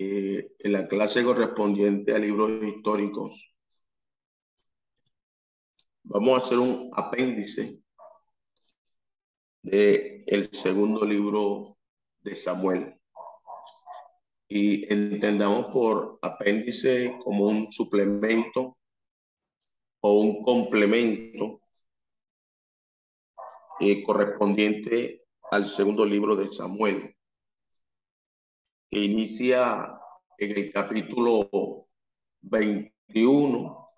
eh, en la clase correspondiente a libros históricos, vamos a hacer un apéndice del el segundo libro de Samuel. Y entendamos por apéndice como un suplemento o un complemento eh, correspondiente al segundo libro de Samuel que inicia en el capítulo 21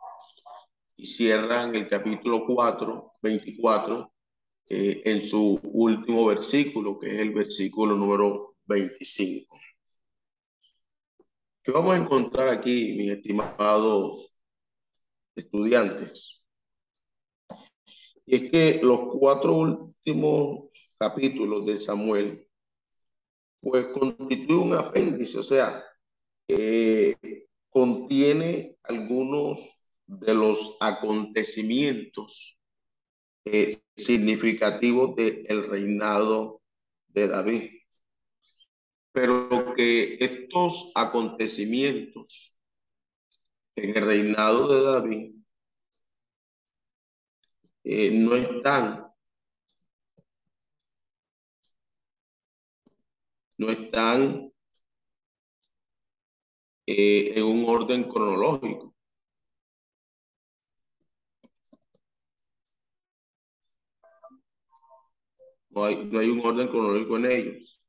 y cierra en el capítulo 4, 24, eh, en su último versículo, que es el versículo número 25. ¿Qué vamos a encontrar aquí, mis estimados estudiantes? Y es que los cuatro últimos capítulos de Samuel pues constituye un apéndice, o sea, eh, contiene algunos de los acontecimientos eh, significativos del reinado de David. Pero que estos acontecimientos en el reinado de David eh, no están no están eh, en un orden cronológico. No hay, no hay un orden cronológico en ellos.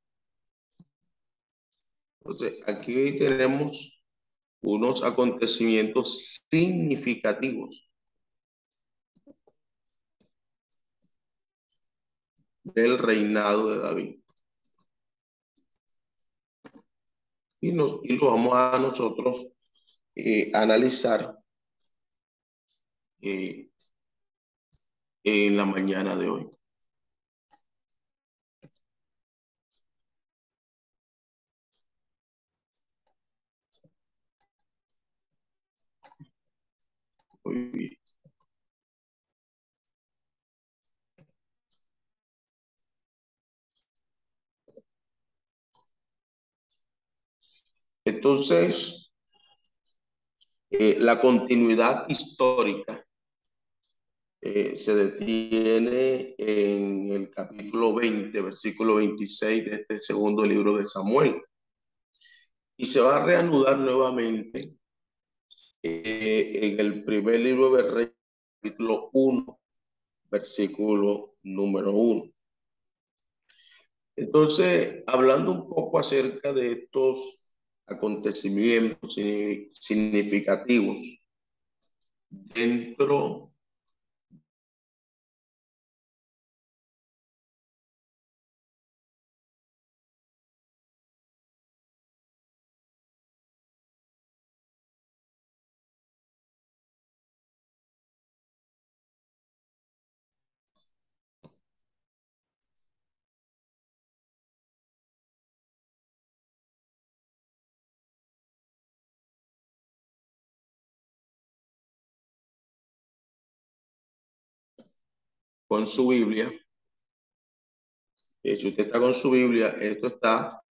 Entonces, aquí tenemos unos acontecimientos significativos del reinado de David. Y, nos, y lo vamos a nosotros eh, analizar eh, en la mañana de hoy. Entonces, eh, la continuidad histórica eh, se detiene en el capítulo 20, versículo 26 de este segundo libro de Samuel. Y se va a reanudar nuevamente eh, en el primer libro de Reyes, capítulo 1, versículo número 1. Entonces, hablando un poco acerca de estos acontecimientos significativos dentro con su Biblia. si usted está con su Biblia, esto está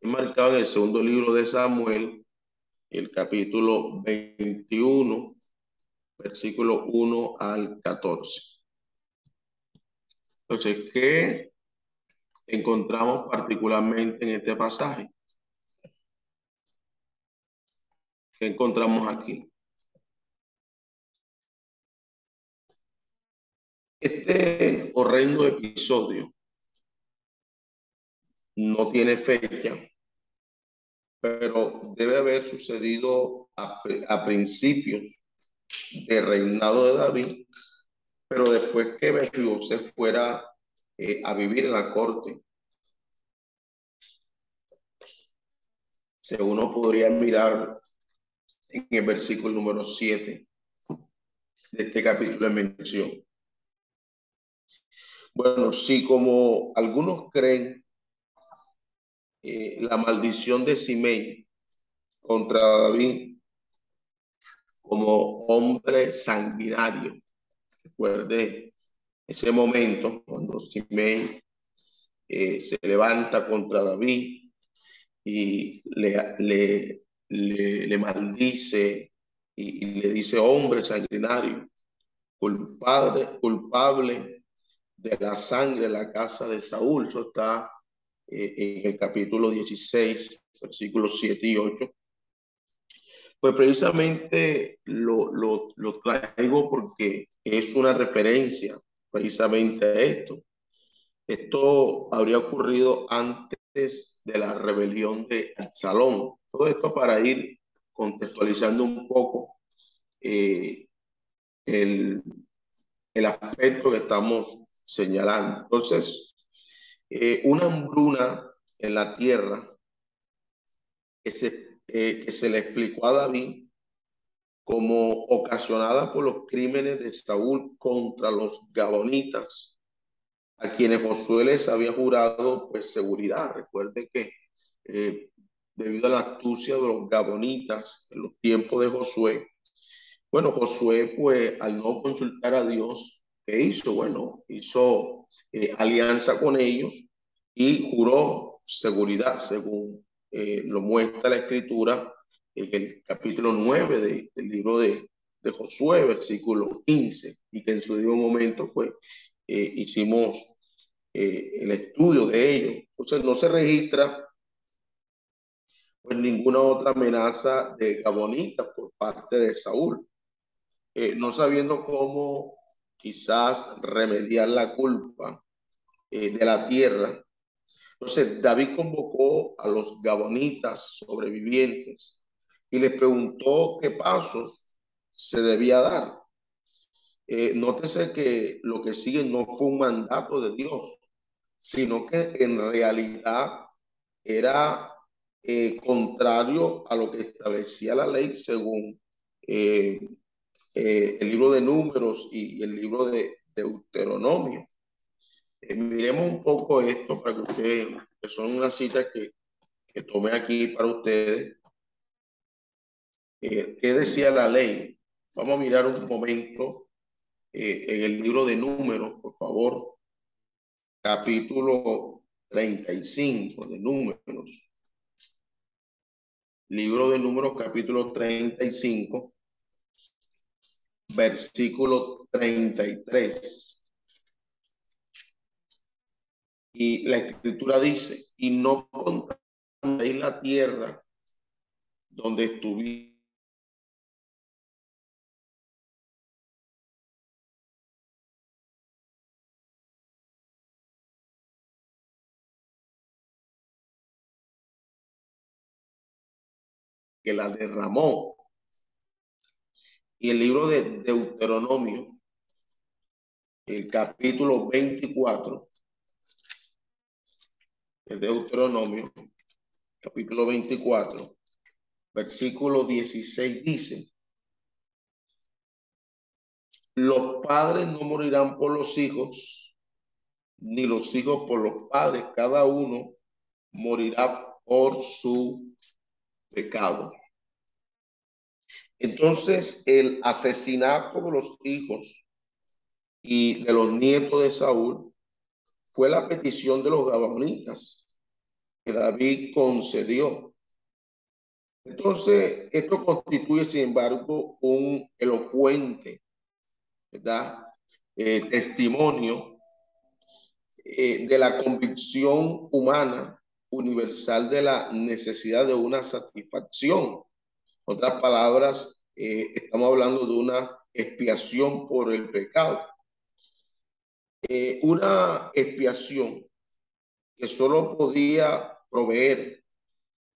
marcado en el segundo libro de Samuel, el capítulo 21, versículo 1 al 14. Entonces, ¿qué encontramos particularmente en este pasaje? ¿Qué encontramos aquí? Este horrendo episodio no tiene fecha, pero debe haber sucedido a, principios del reinado de David, pero después que se fuera eh, a vivir en la corte, uno podría mirar en el versículo número 7 de este capítulo de mención. Bueno, si como algunos creen, eh, la maldición de Simei contra David como hombre sanguinario. Recuerde ese momento cuando Simei eh, se levanta contra David y le, le, le, maldice y, le dice hombre sanguinario, culpable, culpable de la sangre la casa de Saúl. Eso está eh, en el capítulo 16, versículos 7 y 8. Pues precisamente lo, lo, lo traigo porque es una referencia precisamente a esto. Esto habría ocurrido antes de la rebelión de Absalón. Todo esto para ir contextualizando un poco eh, el, el aspecto que estamos señalando. Entonces, eh, una hambruna en la tierra que se, eh, que se le explicó a David como ocasionada por los crímenes de Saúl contra los gabonitas, a quienes Josué les había jurado pues seguridad. Recuerde que eh, debido a la astucia de los gabonitas en los tiempos de Josué, bueno, Josué pues al no consultar a Dios, ¿qué hizo? Bueno, hizo eh, alianza con ellos y juró seguridad, según eh, lo muestra la escritura en el capítulo 9 del libro de, de, Josué, versículo 15, y que en su debido momento pues eh, hicimos eh, el estudio de ello. Entonces no se registra pues ninguna otra amenaza de Gabonita por parte de Saúl, eh, no sabiendo cómo quizás remediar la culpa de la tierra. Entonces David convocó a los gabonitas sobrevivientes y les preguntó qué pasos se debía dar. Eh, nótese que lo que sigue no fue un mandato de Dios, sino que en realidad era eh, contrario a lo que establecía la ley según eh, eh, el libro de números y, el libro de Deuteronomio. miremos un poco esto para que ustedes, que son unas citas que, que tomé aquí para ustedes, eh, ¿Qué decía la ley? Vamos a mirar un momento eh, en el libro de números, por favor. Capítulo 35 de números. Libro de números, capítulo 35, versículo 33. Y la escritura dice, y no contaréis la tierra donde estuviste que la derramó. Y el libro de Deuteronomio, el capítulo 24, el Deuteronomio, capítulo 24, versículo 16 dice, los padres no morirán por los hijos, ni los hijos por los padres, cada uno morirá por su pecado. Entonces, el asesinato de los hijos y de los nietos de Saúl fue la petición de los gabonitas que David concedió. Entonces, esto constituye, sin embargo, un elocuente. Eh, testimonio eh, de la convicción humana universal de la necesidad de una satisfacción. Otras palabras, eh, estamos hablando de una expiación por el pecado. Eh, una expiación que solo podía proveer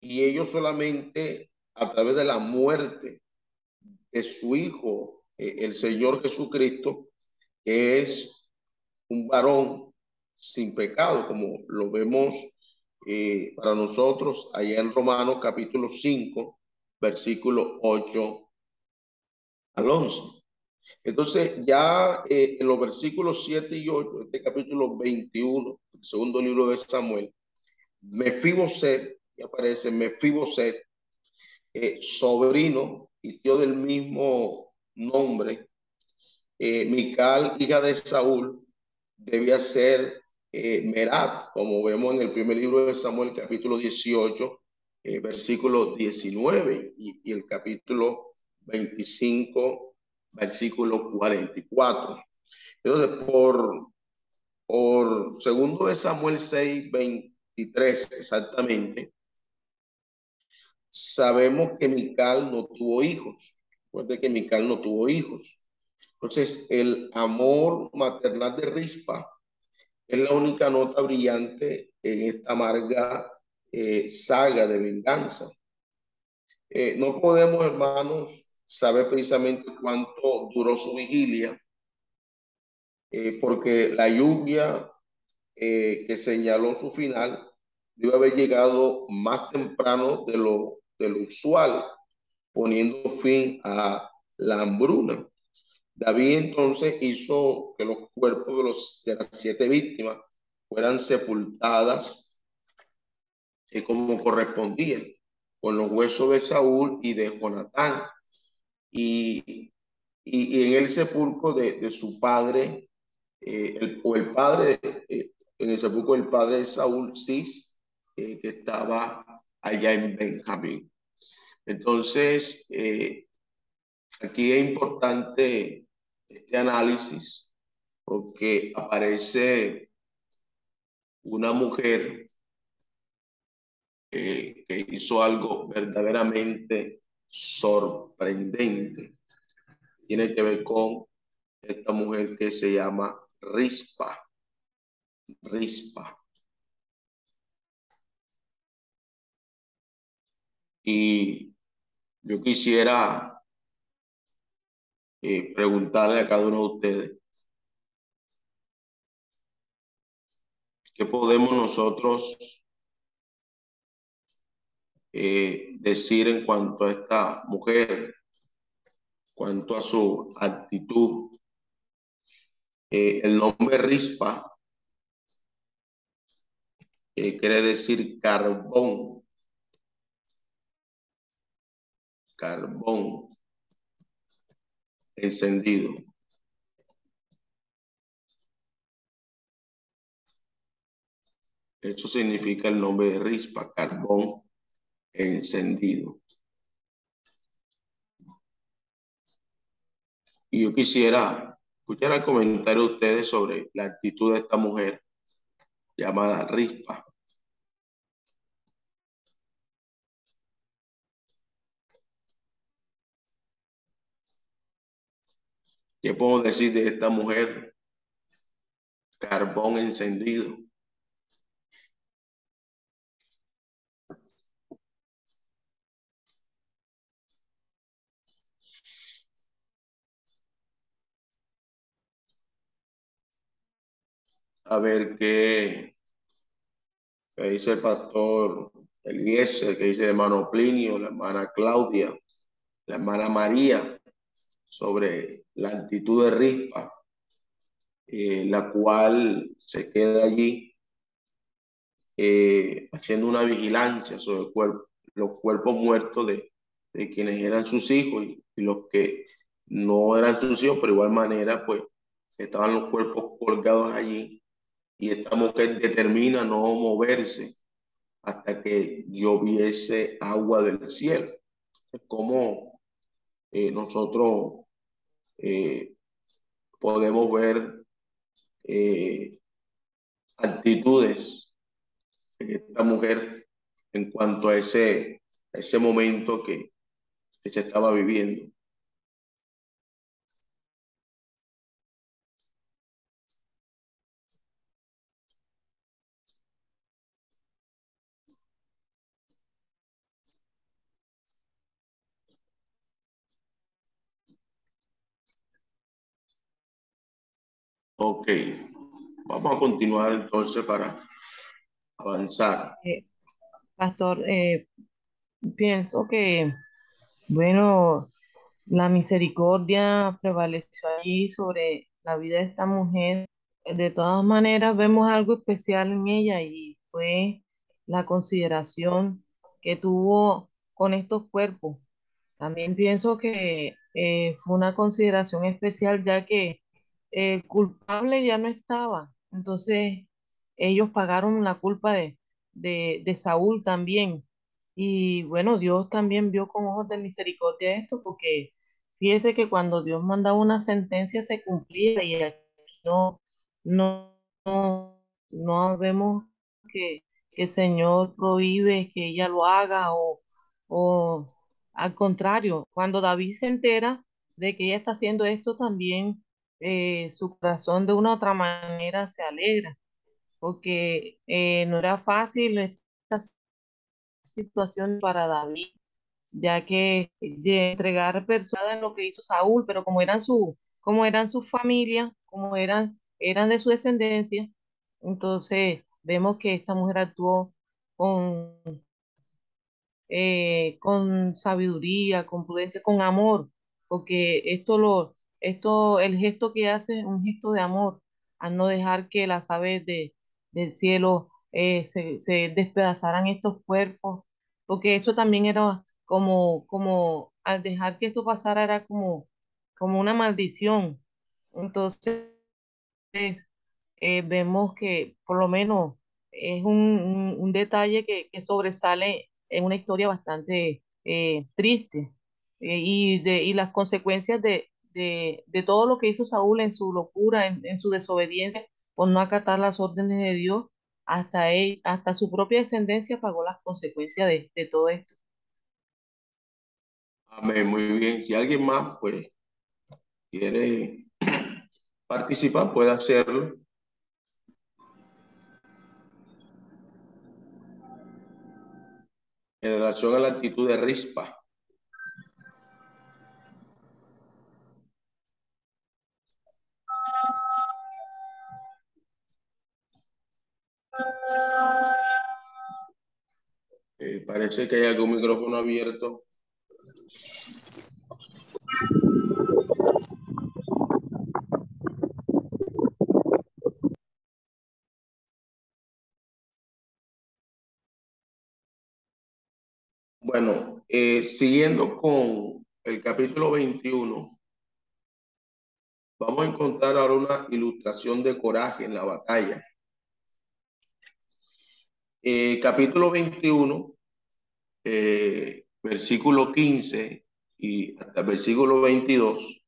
y ellos solamente a través de la muerte de su Hijo, eh, el Señor Jesucristo, que es un varón sin pecado, como lo vemos para nosotros allá en Romanos capítulo 5, versículo 8 al 11. Entonces ya eh, en los versículos 7 y 8 de este capítulo 21, el segundo libro de Samuel, Mefiboset, y aparece Mefiboset, eh, sobrino y tío del mismo nombre, eh, Mical, hija de Saúl, debía ser eh, Merat, como vemos en el primer libro de Samuel, capítulo 18, eh, versículo 19, y, el capítulo 25, versículo 44. Entonces, por, por segundo de Samuel 6, 23, exactamente, sabemos que Mical no tuvo hijos. Recuerde que Mical no tuvo hijos. Entonces, el amor maternal de Rispa es la única nota brillante en esta amarga eh, saga de venganza. Eh, no podemos, hermanos, saber precisamente cuánto duró su vigilia, eh, porque la lluvia que señaló su final debe haber llegado más temprano de lo, de lo usual, poniendo fin a la hambruna. David entonces hizo que los cuerpos de, los, de las siete víctimas fueran sepultadas como correspondían, con los huesos de Saúl y de Jonatán. Y, y, en el sepulcro de, de su padre, eh, el, o el padre, eh, en el sepulcro del padre de Saúl, Cis, eh, que estaba allá en Benjamín. Entonces, aquí es importante este análisis porque aparece una mujer que hizo algo verdaderamente sorprendente. Tiene que ver con esta mujer que se llama Rispa. Rispa. Y yo quisiera eh, preguntarle a cada uno de ustedes qué podemos nosotros eh, decir en cuanto a esta mujer, cuanto a su actitud. Eh, el nombre Rispa eh, quiere decir carbón. Carbón encendido. Eso significa el nombre de rispa, carbón encendido. Y yo quisiera escuchar el comentario de ustedes sobre la actitud de esta mujer llamada rispa. ¿Qué puedo decir de esta mujer? Carbón encendido. A ver qué, dice el pastor Eliezer, qué dice el hermano Plinio, la hermana Claudia, la hermana María sobre la actitud de Rispa, eh, la cual se queda allí eh, haciendo una vigilancia sobre los cuerpos muertos de, quienes eran sus hijos y, y, los que no eran sus hijos, pero igual manera, pues estaban los cuerpos colgados allí y esta mujer determina no moverse hasta que lloviese agua del cielo. Es como eh, nosotros eh, podemos ver eh, actitudes de esta mujer en cuanto a ese, a ese momento que, que se estaba viviendo. Ok, vamos a continuar entonces para avanzar. Eh, pastor, eh, pienso que, bueno, la misericordia prevaleció allí sobre la vida de esta mujer. De todas maneras, vemos algo especial en ella y fue la consideración que tuvo con estos cuerpos. También pienso que eh, fue una consideración especial ya que el culpable ya no estaba. Entonces, ellos pagaron la culpa de, de, de Saúl también. Y bueno, Dios también vio con ojos de misericordia esto, porque fíjese que cuando Dios mandaba una sentencia se cumplía y aquí no, no, no, no vemos que, que el Señor prohíbe que ella lo haga o, o al contrario, cuando David se entera de que ella está haciendo esto, también eh, su corazón de una u otra manera se alegra, porque eh, no era fácil esta situación para David, ya que de entregar personas en lo que hizo Saúl, pero como eran su, como eran su familia, como eran, eran de su descendencia, entonces vemos que esta mujer actuó con, eh, con sabiduría, con prudencia, con amor, porque esto lo, esto, el gesto que hace es un gesto de amor, al no dejar que las aves de, del cielo eh, se, se despedazaran estos cuerpos, porque eso también era como, como al dejar que esto pasara era como, como una maldición. Entonces, eh, vemos que por lo menos es un, un, detalle que, que, sobresale en una historia bastante eh, triste y, de, y las consecuencias de, de, de, todo lo que hizo Saúl en su locura, en, en, su desobediencia por no acatar las órdenes de Dios, hasta, él, hasta su propia descendencia pagó las consecuencias de, de todo esto. Amén, muy bien. Si alguien más pues quiere participar, puede hacerlo. En relación a la actitud de Rispa. Parece que hay algún micrófono abierto. Bueno, eh, siguiendo con el capítulo 21, vamos a encontrar ahora una ilustración de coraje en la batalla. Eh, capítulo 21, eh, versículo 15 y hasta el versículo 22.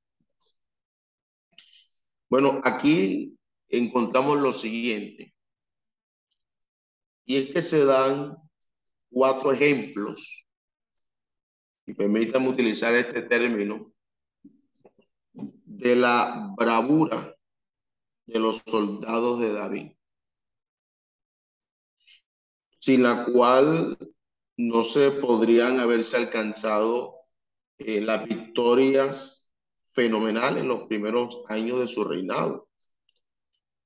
Bueno, aquí encontramos lo siguiente. Y es que se dan cuatro ejemplos y permítanme utilizar este término, de la bravura de los soldados de David, sin la cual no se podrían haberse alcanzado eh, las victorias fenomenales en los primeros años de su reinado.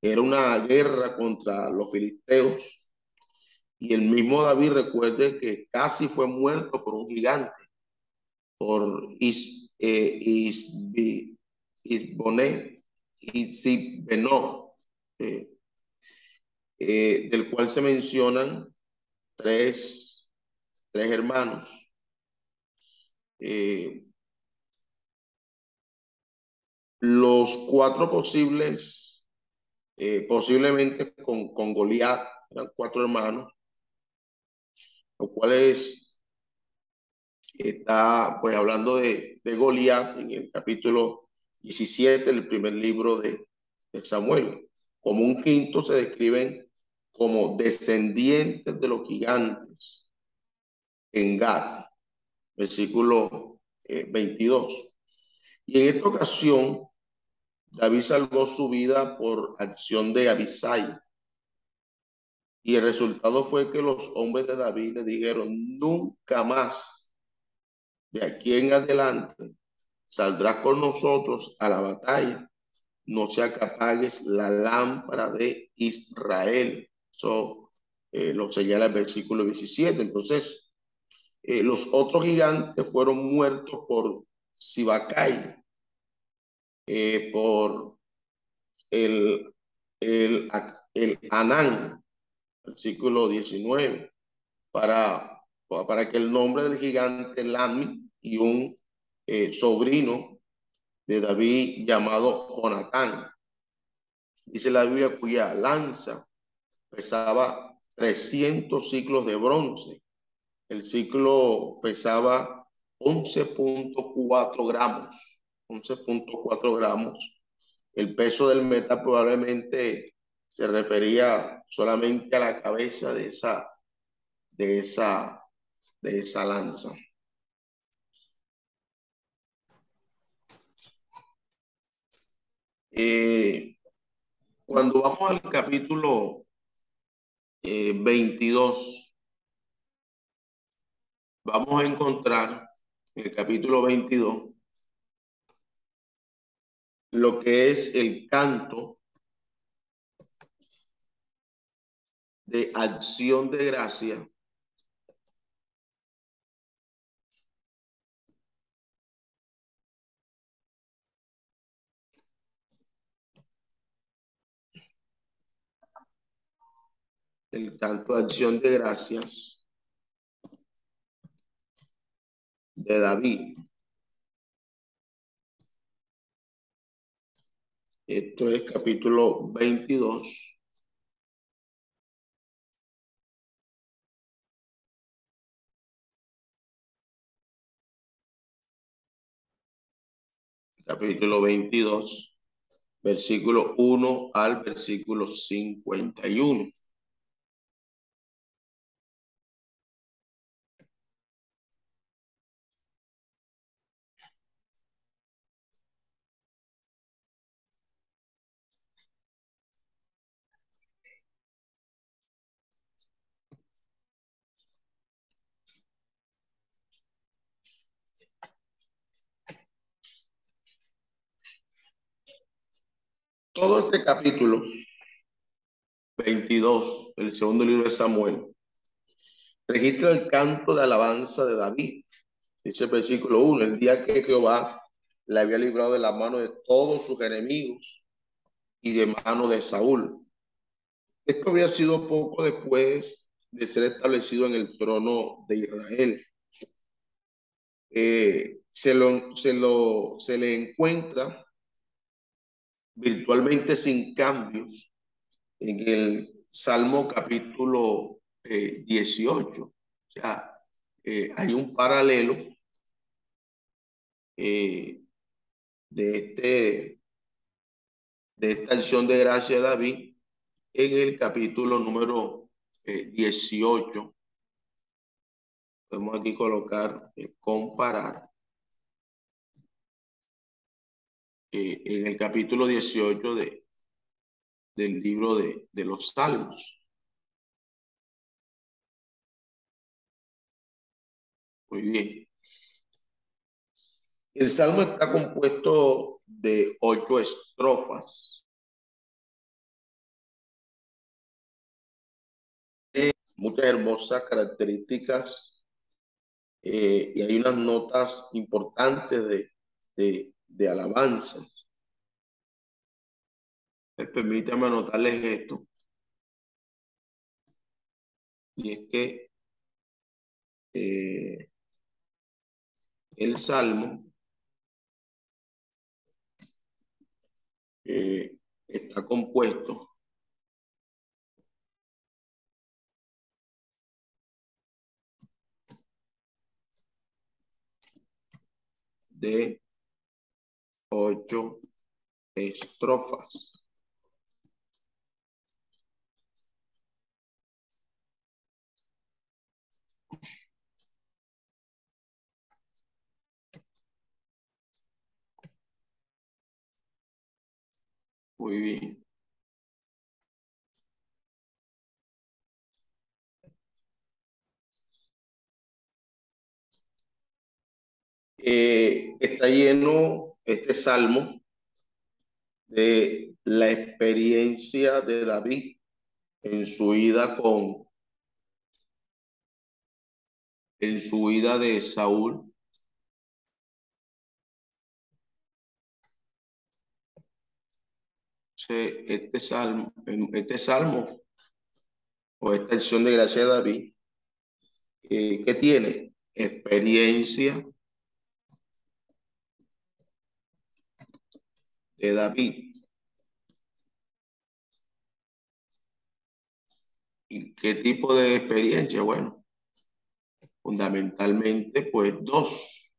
Era una guerra contra los filisteos y el mismo David recuerde que casi fue muerto por un gigante por Is, eh, Isbonet, eh, eh, del cual se mencionan tres, tres hermanos. Eh, los cuatro posibles, eh, posiblemente con, con Goliat, eran cuatro hermanos, los cuales está pues hablando de, de Goliat en el capítulo 17, el primer libro de, de Samuel. Como un quinto se describen como descendientes de los gigantes en Gad, versículo eh, 22. Y en esta ocasión, David salvó su vida por acción de Abisai. Y el resultado fue que los hombres de David le dijeron, nunca más de aquí en adelante saldrás con nosotros a la batalla. No sea que la lámpara de Israel. So, eh, lo señala el versículo 17. Entonces, eh, los otros gigantes fueron muertos por Sibacay, eh, por el, el, el Anán, versículo 19, para, para que el nombre del gigante Lami y un sobrino de David llamado Jonatán. Dice la Biblia cuya lanza pesaba 300 ciclos de bronce. El ciclo pesaba 11.4 gramos. 11.4 gramos. El peso del metal probablemente se refería solamente a la cabeza de esa, de esa, de esa lanza. Eh, cuando vamos al capítulo 22, eh, vamos a encontrar en el capítulo 22 lo que es el canto de acción de gracia el canto de acción de gracias de David. Esto es capítulo 22. Capítulo 22, versículo 1 al versículo 51. Todo este capítulo 22, el segundo libro de Samuel, registra el canto de alabanza de David. Dice el versículo 1, el día que Jehová le había librado de la mano de todos sus enemigos y de mano de Saúl. Esto había sido poco después de ser establecido en el trono de Israel. Eh, se, lo, se, lo, se le encuentra virtualmente sin cambios en el Salmo capítulo 18. Eh, o sea, eh, hay un paralelo eh, de, este, de esta acción de gracia de David en el capítulo número 18. Podemos aquí colocar, comparar. Eh, en el capítulo 18 de, del libro de, de los Salmos. Muy bien. El salmo está compuesto de ocho estrofas. Muchas hermosas características eh, y hay unas notas importantes de, de, de alabanzas. Permítame anotarles esto. Y es que eh, el Salmo eh, está compuesto de ocho estrofas. Muy bien. Eh, está lleno este salmo de la experiencia de David en su ida con en su huida de Saúl. Este salmo, este salmo o esta acción de gracia de David, eh, que tiene experiencia de David. ¿Y qué tipo de experiencia? Bueno, fundamentalmente, pues dos.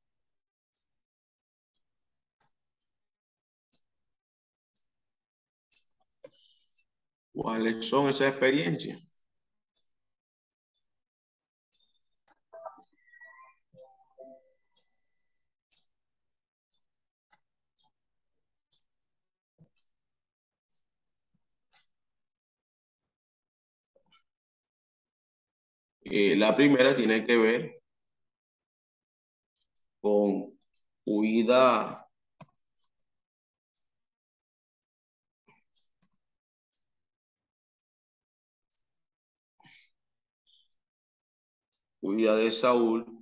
¿Cuáles son esas experiencias? Eh, la primera tiene que ver con huida huida de Saúl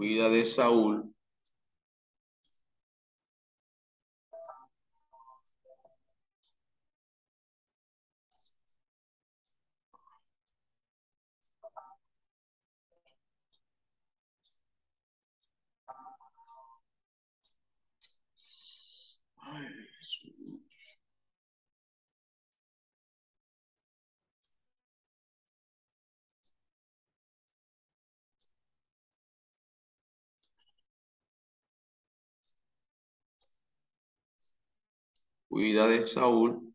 huida de Saúl huida de Saúl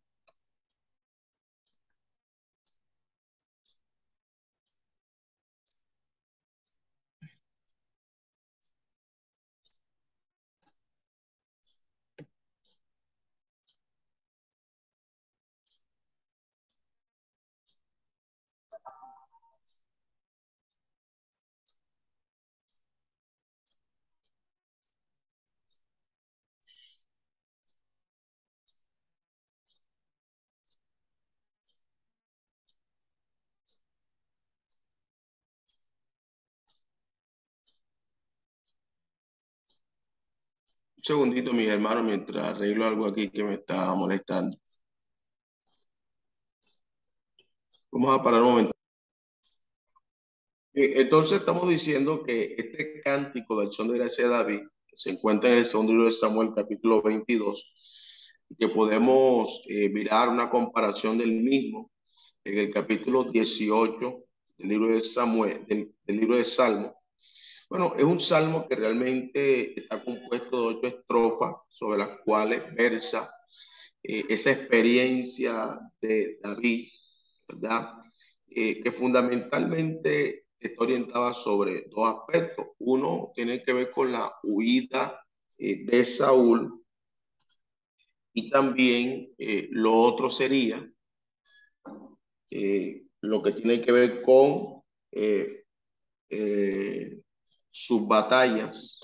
segundito, mis hermanos, mientras arreglo algo aquí que me está molestando. Vamos a parar un momento. Eh, entonces estamos diciendo que este cántico del son de gracia de David se encuentra en el segundo libro de Samuel, capítulo 22, que podemos eh, mirar una comparación del mismo en el capítulo 18 del libro de Samuel, del, del libro de Salmo, bueno, es un salmo que realmente está compuesto de ocho estrofas sobre las cuales versa eh, esa experiencia de David, ¿verdad? Eh, que fundamentalmente está orientada sobre dos aspectos. Uno tiene que ver con la huida eh, de Saúl y también lo otro sería lo que tiene que ver con sus batallas,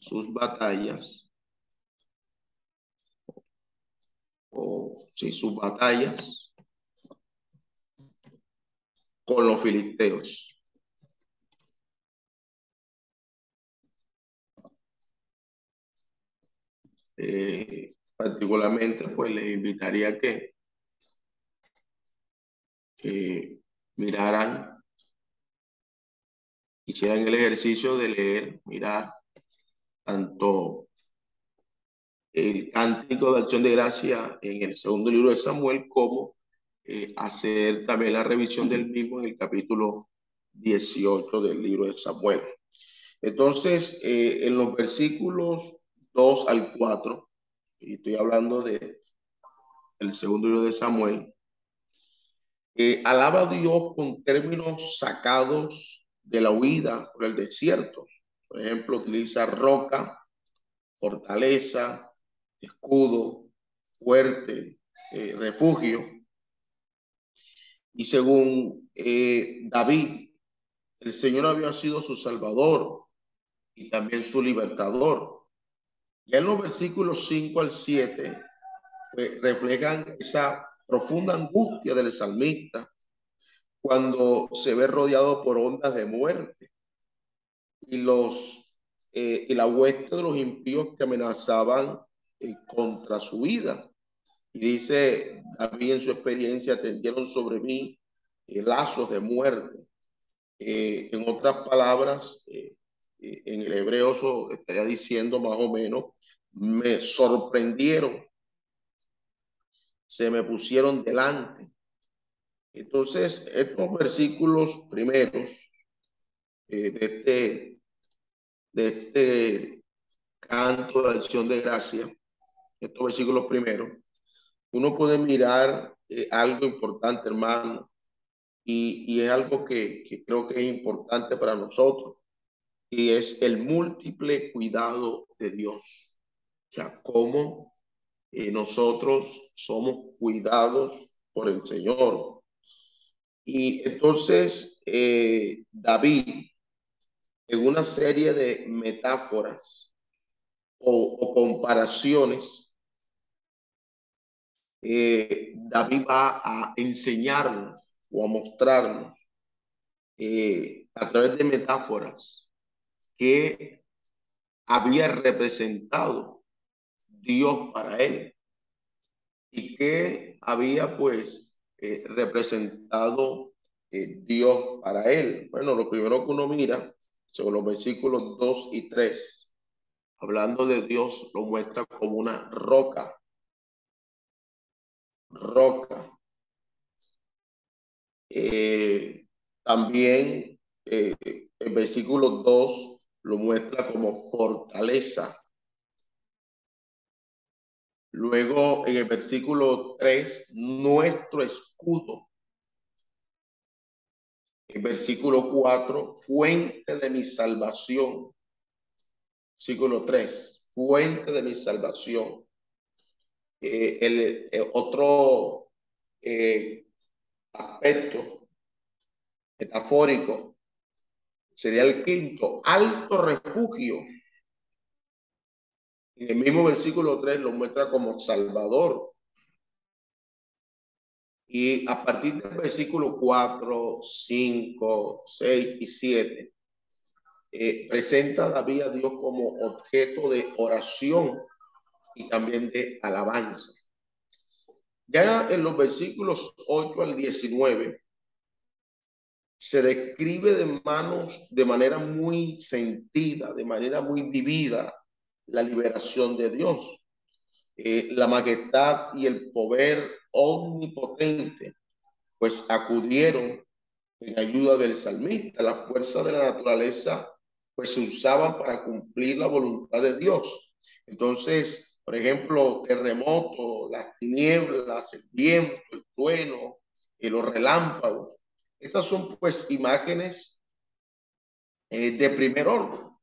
sus batallas, o sí, sus batallas con los filisteos. Eh, particularmente, pues les invitaría a que miraran hicieran el ejercicio de leer, mirar tanto el cántico de acción de gracia en el segundo libro de Samuel como eh, hacer también la revisión del mismo en el capítulo 18 del libro de Samuel. Entonces, eh, en los versículos 2 al 4, y estoy hablando de el segundo libro de Samuel, eh, alaba a Dios con términos sacados de la huida por el desierto. Por ejemplo, utiliza roca, fortaleza, escudo, fuerte, eh, refugio. Y según eh, David, el Señor había sido su salvador y también su libertador. Ya en los versículos 5 al 7 pues, reflejan esa profunda angustia del salmista cuando se ve rodeado por ondas de muerte y los eh, y la hueste de los impíos que amenazaban eh, contra su vida. Y dice David en su experiencia, tendieron sobre mí eh, lazos de muerte. en otras palabras, en el hebreo eso estaría diciendo más o menos, me sorprendieron, se me pusieron delante. Entonces, estos versículos primeros de este de este canto de acción de gracia, estos versículos primeros, uno puede mirar eh, algo importante, hermano, y, y es algo que, que, creo que es importante para nosotros, y es el múltiple cuidado de Dios. O sea, cómo eh, nosotros somos cuidados por el Señor. Y entonces eh, David en una serie de metáforas o, comparaciones, eh, David va a enseñarnos o a mostrarnos eh, a través de metáforas que había representado Dios para él y que había pues eh, representado Dios para él. Bueno, lo primero que uno mira según los versículos 2 y 3, hablando de Dios, lo muestra como una roca. Roca. Eh, también eh, el versículo 2 lo muestra como fortaleza. Luego en el versículo 3, nuestro escudo. El versículo 4, fuente de mi salvación. Versículo 3, fuente de mi salvación. Eh, el, eh, otro eh, aspecto metafórico sería el quinto, alto refugio. El mismo versículo 3 lo muestra como Salvador. Y a partir del versículo 4, 5, 6 y 7, eh, presenta a David a Dios como objeto de oración y también de alabanza. Ya en los versículos 8 al 19 se describe de manos de manera muy sentida, de manera muy vivida la liberación de Dios. Eh, la majestad y el poder omnipotente, pues acudieron en ayuda del salmista. La fuerza de la naturaleza, pues se usaban para cumplir la voluntad de Dios. Entonces, por ejemplo, terremoto, las tinieblas, el viento, el trueno, y los relámpagos. Estas son pues imágenes eh, de primer orden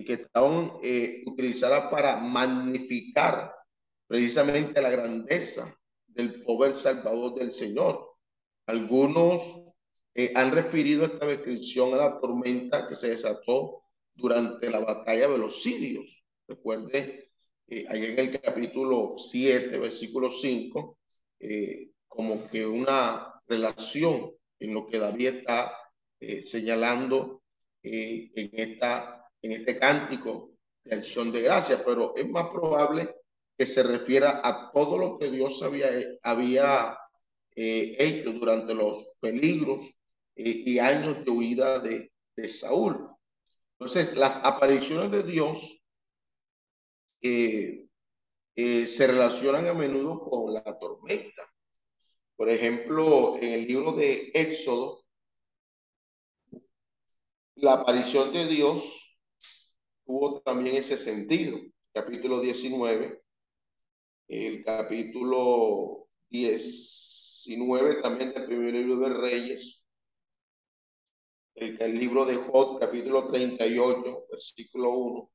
y que estaban eh, para magnificar precisamente la grandeza del poder salvador del Señor. Algunos eh, han referido esta descripción a la tormenta que se desató durante la batalla de los sirios. Recuerde, eh, en el capítulo 7, versículo 5, eh, como que una relación en lo que David está señalando en, esta, en este cántico de acción de gracia, pero es más probable que se refiera a todo lo que Dios había, eh, hecho durante los peligros eh, y años de huida de, de, Saúl. Entonces, las apariciones de Dios eh, se relacionan a menudo con la tormenta. Por ejemplo, en el libro de Éxodo, la aparición de Dios tuvo también ese sentido. Capítulo 19, el capítulo 19 también del primer libro de Reyes, el, el libro de Job, capítulo 38, versículo 1.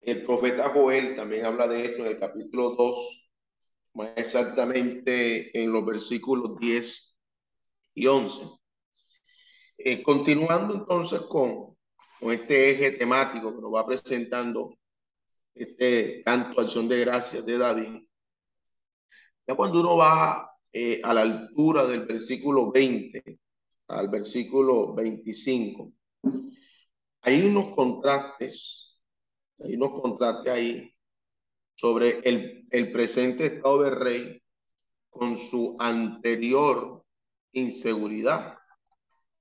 El profeta Joel también habla de esto en el capítulo 2, más exactamente en los versículos 10 y 11. Eh, continuando entonces con, con este eje temático que nos va presentando este canto acción de gracias de David, ya cuando uno va eh, a la altura del versículo 20 al versículo 25, hay unos contrastes, hay unos contrastes ahí sobre el, el presente estado del rey con su anterior inseguridad.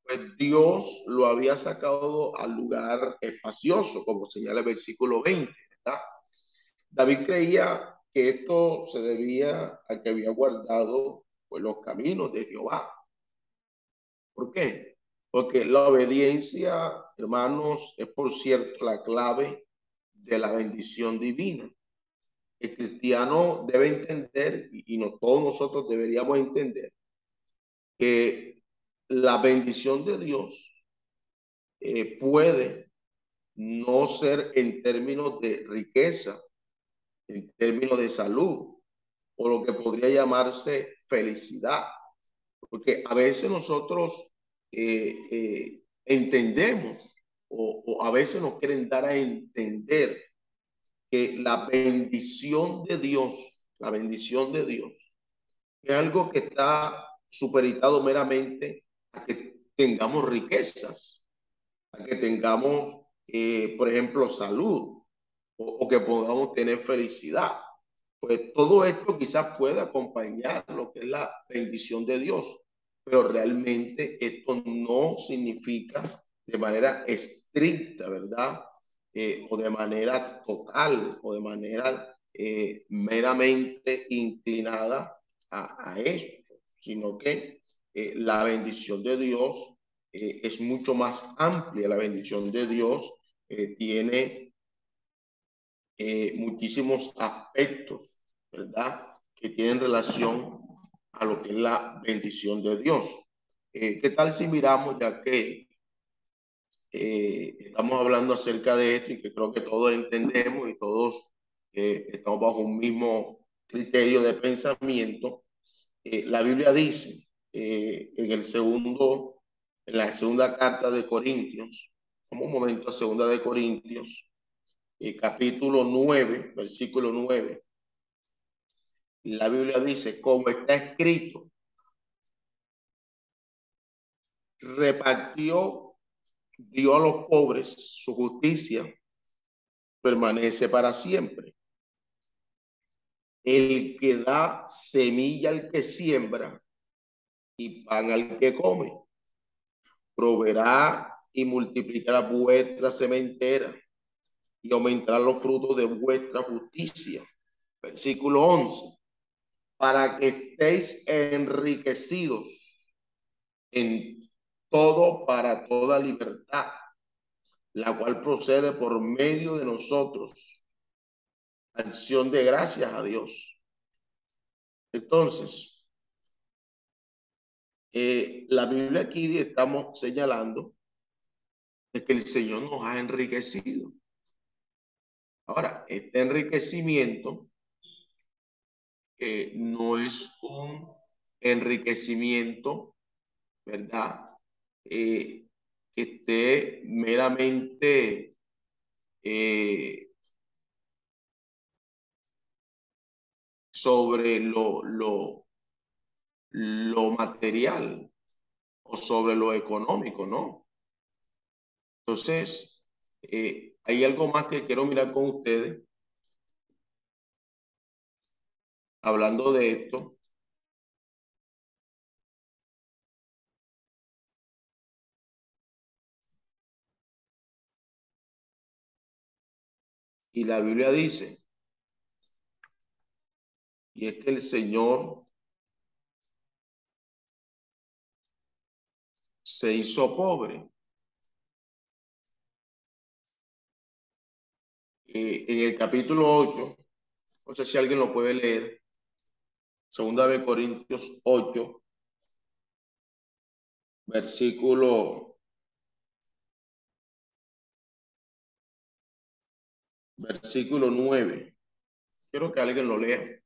Pues Dios lo había sacado al lugar espacioso, como señala el versículo 20. David creía que esto se debía a que había guardado pues, los caminos de Jehová. ¿Por qué? Porque la obediencia, hermanos, es por cierto la clave de la bendición divina. El cristiano debe entender, y no todos nosotros deberíamos entender, que la bendición de Dios eh, puede no ser en términos de riqueza, en términos de salud, o lo que podría llamarse felicidad. Porque a veces nosotros eh, eh, entendemos o, o, a veces nos quieren dar a entender que la bendición de Dios, la bendición de Dios, es algo que está superitado meramente que tengamos riquezas, que tengamos, eh, por ejemplo, salud o, que podamos tener felicidad. Pues todo esto quizás pueda acompañar lo que es la bendición de Dios, pero realmente esto no significa de manera estricta, ¿verdad? Eh, o de manera total o de manera eh, meramente inclinada a, a esto, sino que eh, la bendición de Dios eh, es mucho más amplia. La bendición de Dios eh, tiene muchísimos aspectos, ¿verdad? Que tienen relación a lo que es la bendición de Dios. ¿Qué tal si miramos, ya que estamos hablando acerca de esto y que creo que todos entendemos y todos estamos bajo un mismo criterio de pensamiento? la Biblia dice eh, en el segundo, en la segunda carta de Corintios, como un momento segunda de Corintios, eh, capítulo 9, versículo 9. La Biblia dice, como está escrito, repartió, dio a los pobres su justicia, permanece para siempre. El que da semilla al que siembra y pan al que come. Proveerá y multiplicará vuestra sementera y aumentará los frutos de vuestra justicia. Versículo 11. Para que estéis enriquecidos en todo para toda libertad, la cual procede por medio de nosotros. Acción de gracias a Dios. Entonces, eh, la Biblia aquí estamos señalando de que el Señor nos ha enriquecido. Ahora, este enriquecimiento no es un enriquecimiento, ¿verdad? Eh, que esté meramente eh, sobre lo, lo, lo material o sobre lo económico, ¿no? Entonces, eh, hay algo más que quiero mirar con ustedes. Hablando de esto. Y la Biblia dice, y es que el Señor se hizo pobre. En el capítulo 8, no sé si alguien lo puede leer, segunda de Corintios 8, versículo versículo 9. Quiero que alguien lo lea.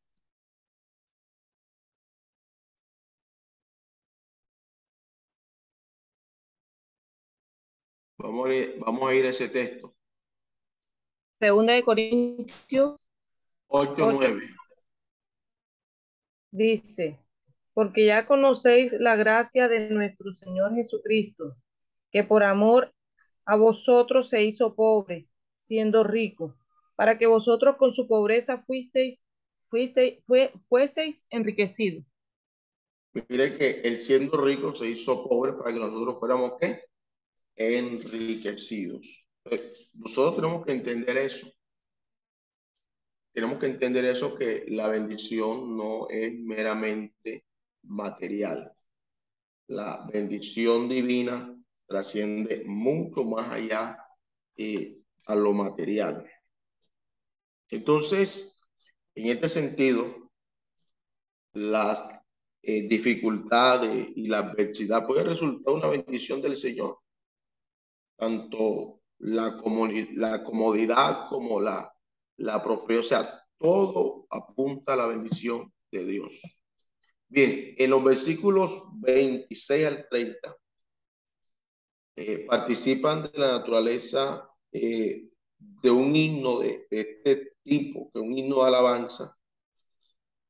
Vamos a ir, vamos a, ir a ese texto. Segunda de Corintios 8, 9. Dice, porque ya conocéis la gracia de nuestro Señor Jesucristo, que por amor a vosotros se hizo pobre, siendo rico, para que vosotros con su pobreza fuisteis, fuisteis, fue, fueseis enriquecidos. Mire que él siendo rico se hizo pobre para que nosotros fuéramos qué? Enriquecidos. Nosotros tenemos que entender eso. Tenemos que entender eso que la bendición no es meramente material. La bendición divina trasciende mucho más allá eh, a lo material. Entonces, en este sentido, las eh, dificultades y la adversidad puede resultar una bendición del Señor. Tanto la, la comodidad como la, la o sea, todo apunta a la bendición de Dios. Bien, en los versículos 26 al 30 eh, participan de la naturaleza eh, de un himno de, este tipo, que un himno de alabanza,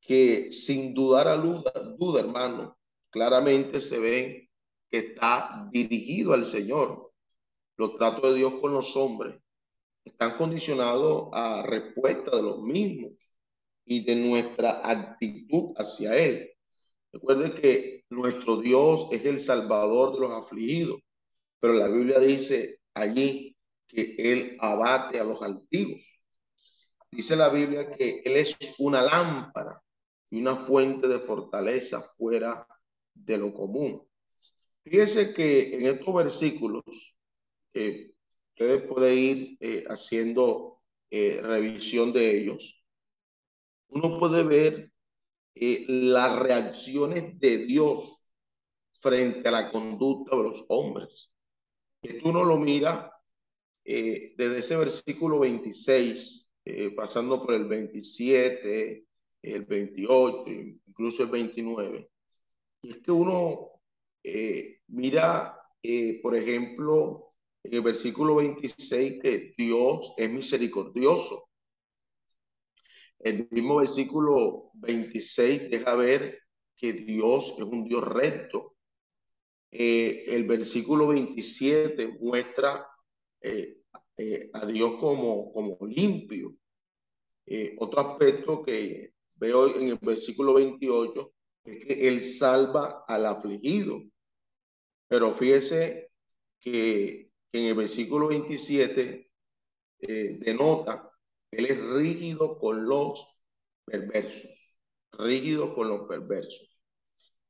que sin dudar a duda, duda, hermano, claramente se ve que está dirigido al Señor. Los tratos de Dios con los hombres están condicionados a respuesta de los mismos y de nuestra actitud hacia Él. Recuerde que nuestro Dios es el salvador de los afligidos, pero la Biblia dice allí que Él abate a los antiguos. Dice la Biblia que Él es una lámpara y una fuente de fortaleza fuera de lo común. Fíjese que en estos versículos, que ustedes pueden ir eh, haciendo eh, revisión de ellos, uno puede ver eh, las reacciones de Dios frente a la conducta de los hombres. Esto uno lo mira eh, desde ese versículo 26, eh, pasando por el 27, el 28, incluso el 29. Y es que uno mira, por ejemplo, en el versículo 26 que Dios es misericordioso el mismo versículo 26 deja ver que Dios es un Dios recto. Eh, el versículo 27 muestra eh, eh, a Dios como, como limpio. otro aspecto que veo en el versículo 28 es que Él salva al afligido. Pero fíjese que en el versículo 27 denota él es rígido con los perversos, rígido con los perversos.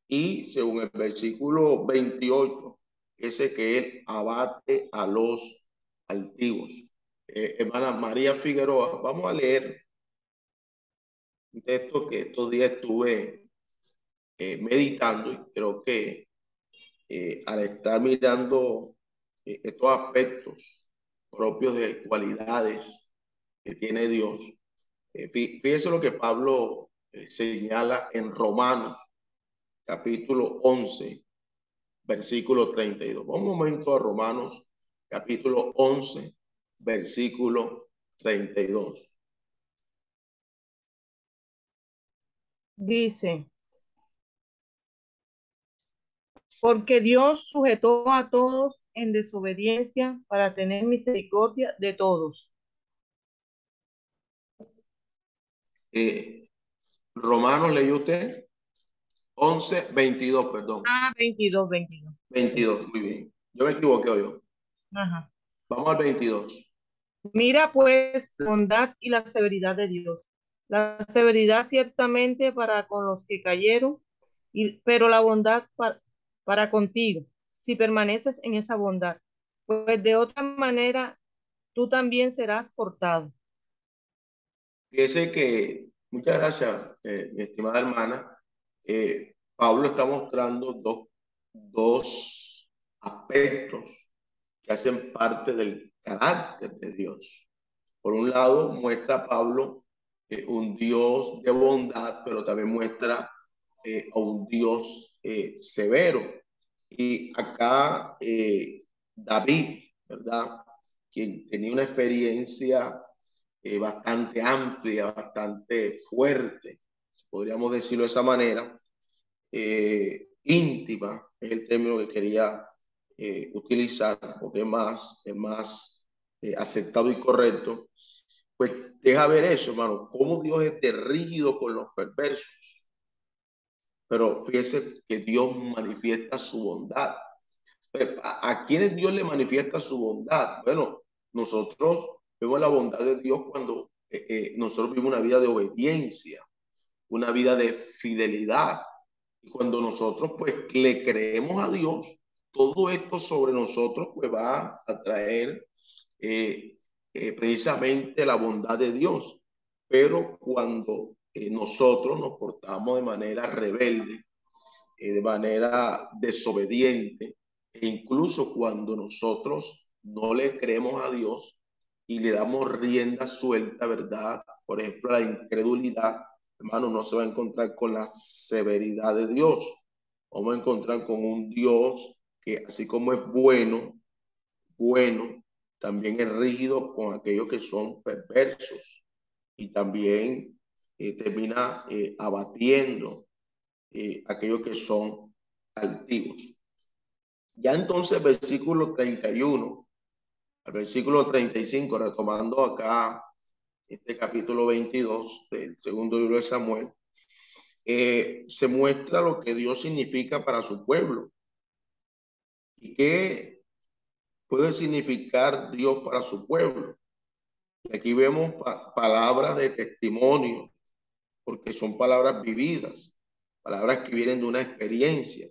Y según el versículo 28, ese que él abate a los altivos. Eh, hermana María Figueroa, vamos a leer un texto que estos días estuve eh, meditando y creo que eh, al estar mirando estos aspectos propios de cualidades que tiene Dios. Eh, fíjese lo que Pablo eh, señala en Romanos, capítulo 11, versículo 32. Vamos un momento a Romanos, capítulo 11, versículo 32. Dice, porque Dios sujetó a todos en desobediencia para tener misericordia de todos. Eh, Romanos leyó usted 11, 22, perdón. Ah, 22, 22. 22, muy bien. Yo me equivoqué yo. Ajá. Vamos al 22. Mira pues la bondad y la severidad de Dios. La severidad ciertamente para con los que cayeron, y, pero la bondad para, para contigo, si permaneces en esa bondad. Pues de otra manera, tú también serás cortado. Fíjese que, muchas gracias, eh, mi estimada hermana. Eh, Pablo está mostrando dos, dos aspectos que hacen parte del carácter de Dios. Por un lado, muestra Pablo eh, un Dios de bondad, pero también muestra a un Dios severo. Y acá David ¿verdad? Quien tenía una experiencia eh, bastante amplia, bastante fuerte, podríamos decirlo de esa manera, eh, íntima, es el término que quería eh, utilizar, porque es más, es más aceptado y correcto, pues deja ver eso, hermano, cómo Dios es rígido con los perversos. Pero fíjese que Dios manifiesta su bondad. ¿A, a quiénes Dios le manifiesta su bondad? Bueno, nosotros Vemos la bondad de Dios cuando eh, eh, nosotros vivimos una vida de obediencia, una vida de fidelidad. Y cuando nosotros pues le creemos a Dios, todo esto sobre nosotros pues va a traer eh, precisamente la bondad de Dios. Pero cuando nosotros nos portamos de manera rebelde, de manera desobediente, e incluso cuando nosotros no le creemos a Dios, y le damos rienda suelta, ¿verdad? Por ejemplo, la incredulidad, hermano, no se va a encontrar con la severidad de Dios. Vamos a encontrar con un Dios que así como es bueno, bueno, también es rígido con aquellos que son perversos y también eh, termina eh, abatiendo eh, aquellos que son altivos. Ya entonces, versículo 31 versículo 35, retomando acá este capítulo 22 del segundo libro de Samuel, eh, se muestra lo que Dios significa para su pueblo. ¿Y qué puede significar Dios para su pueblo? Y aquí vemos palabras de testimonio, porque son palabras vividas, palabras que vienen de una experiencia.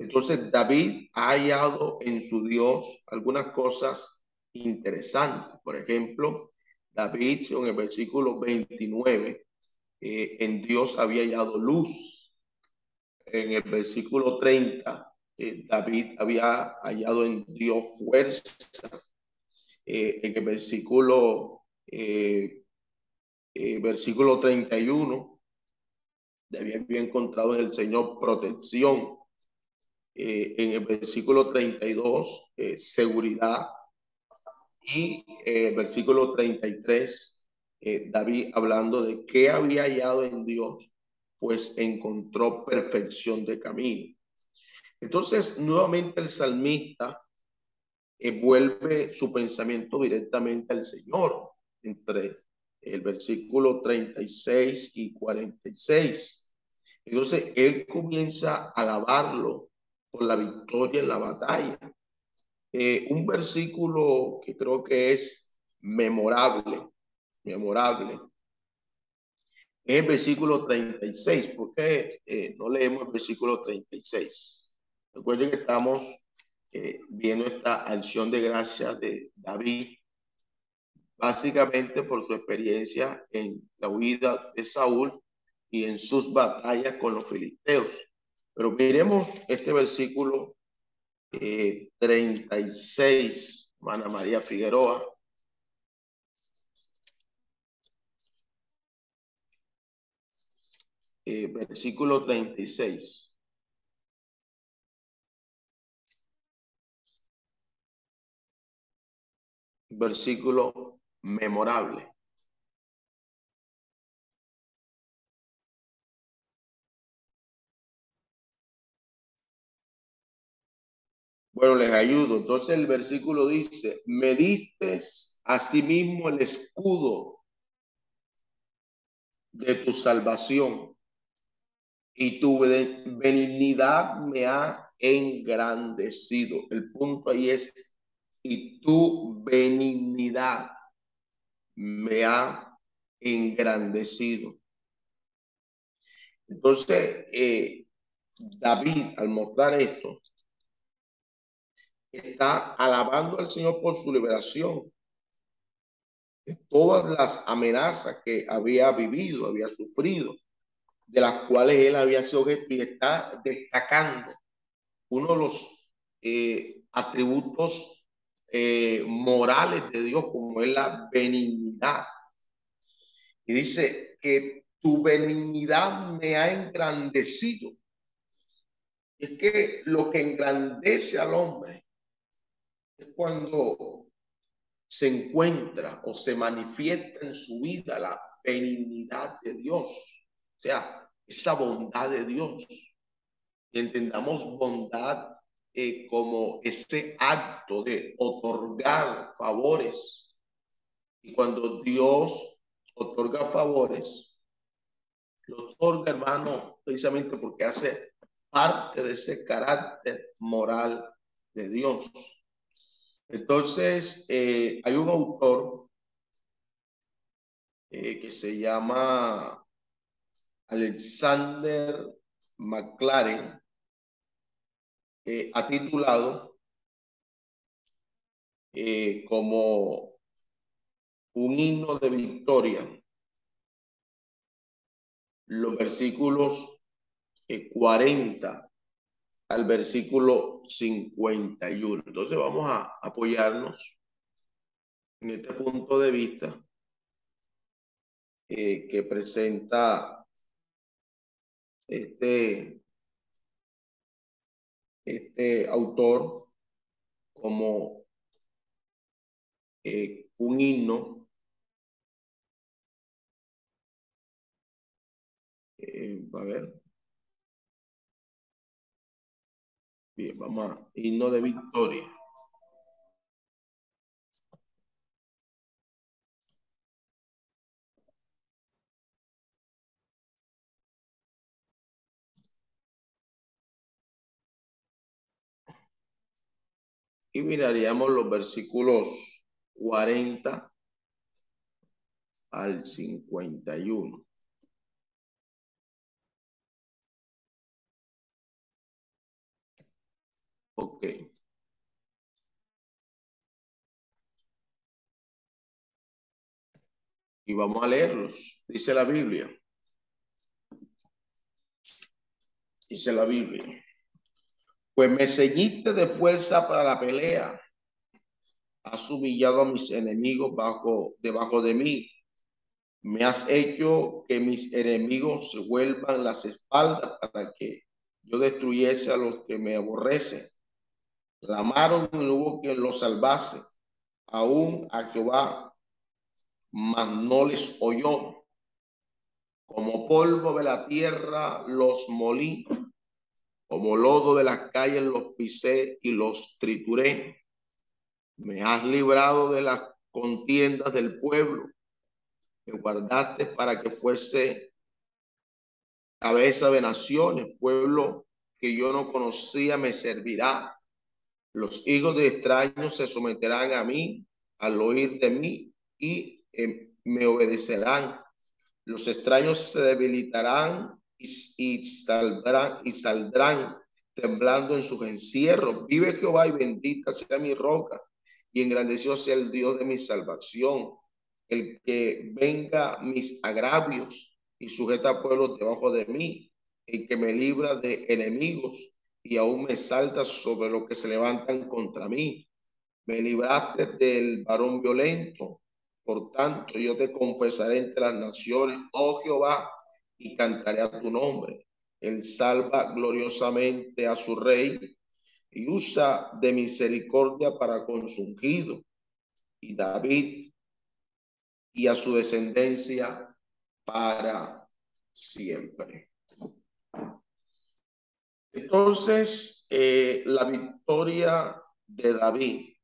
Entonces David ha hallado en su Dios algunas cosas interesante. Por ejemplo, David, en el versículo 29, eh, en Dios había hallado luz. En el versículo 30, eh, David había hallado en Dios fuerza. Eh, en el versículo, versículo 31, David había encontrado en el Señor protección. en el versículo 32, seguridad y el eh, versículo 33, eh, David hablando de qué había hallado en Dios, pues encontró perfección de camino. Entonces, nuevamente el salmista eh, vuelve su pensamiento directamente al Señor entre el versículo 36 y 46. Entonces, él comienza a alabarlo por la victoria en la batalla. Eh, un versículo que creo que es memorable, memorable. Es el versículo 36. ¿Por qué eh, no leemos el versículo 36? Recuerden que estamos eh, viendo esta acción de gracia de David, básicamente por su experiencia en la huida de Saúl y en sus batallas con los filisteos. Pero miremos este versículo 36, hermana María Figueroa. Eh, versículo 36. Versículo memorable. Bueno, les ayudo. Entonces el versículo dice, me diste asimismo el escudo de tu salvación y tu benignidad me ha engrandecido. El punto ahí es, y tu benignidad me ha engrandecido. Entonces, eh, David, al mostrar esto, está alabando al Señor por su liberación de todas las amenazas que había vivido, había sufrido, de las cuales él había sido objeto y está destacando uno de los eh, atributos eh, morales de Dios, como es la benignidad. Y dice que tu benignidad me ha engrandecido. Es que lo que engrandece al hombre cuando se encuentra o se manifiesta en su vida la benignidad de Dios, o sea, esa bondad de Dios. Y entendamos bondad eh, como ese acto de otorgar favores. Y cuando Dios otorga favores, lo otorga, hermano, precisamente porque hace parte de ese carácter moral de Dios. Entonces, eh, hay un autor eh, que se llama Alexander McLaren, eh, ha titulado como un himno de victoria los versículos 40 al versículo 51. Entonces vamos a apoyarnos en este punto de vista eh, que presenta este, este autor como eh, un himno eh, a ver Bien, vamos a himno de victoria. Y miraríamos los versículos 40 al 51. Ok. Y vamos a leerlos. Dice la Biblia. Dice la Biblia. Pues me ceñiste de fuerza para la pelea. Has humillado a mis enemigos bajo, debajo de mí. Me has hecho que mis enemigos se vuelvan las espaldas para que yo destruyese a los que me aborrecen clamaron y no hubo quien los salvase, aún a Jehová, mas no les oyó. Como polvo de la tierra los molí, como lodo de las calles los pisé y los trituré. Me has librado de las contiendas del pueblo, me guardaste para que fuese cabeza de naciones, pueblo que yo no conocía me servirá. Los hijos de extraños se someterán a mí al oír de mí y eh, me obedecerán. Los extraños se debilitarán y, saldrán, y saldrán temblando en sus encierros. Vive Jehová y bendita sea mi roca y engrandeció sea el Dios de mi salvación. El que venga mis agravios y sujeta pueblos debajo de mí, el que me libra de enemigos y aún me saltas sobre lo que se levantan contra mí. Me libraste del varón violento. Por tanto, yo te confesaré entre las naciones, oh Jehová, y cantaré a tu nombre. Él salva gloriosamente a su rey y usa de misericordia para con su ungido. Y David y a su descendencia para siempre. Entonces, eh, la victoria de David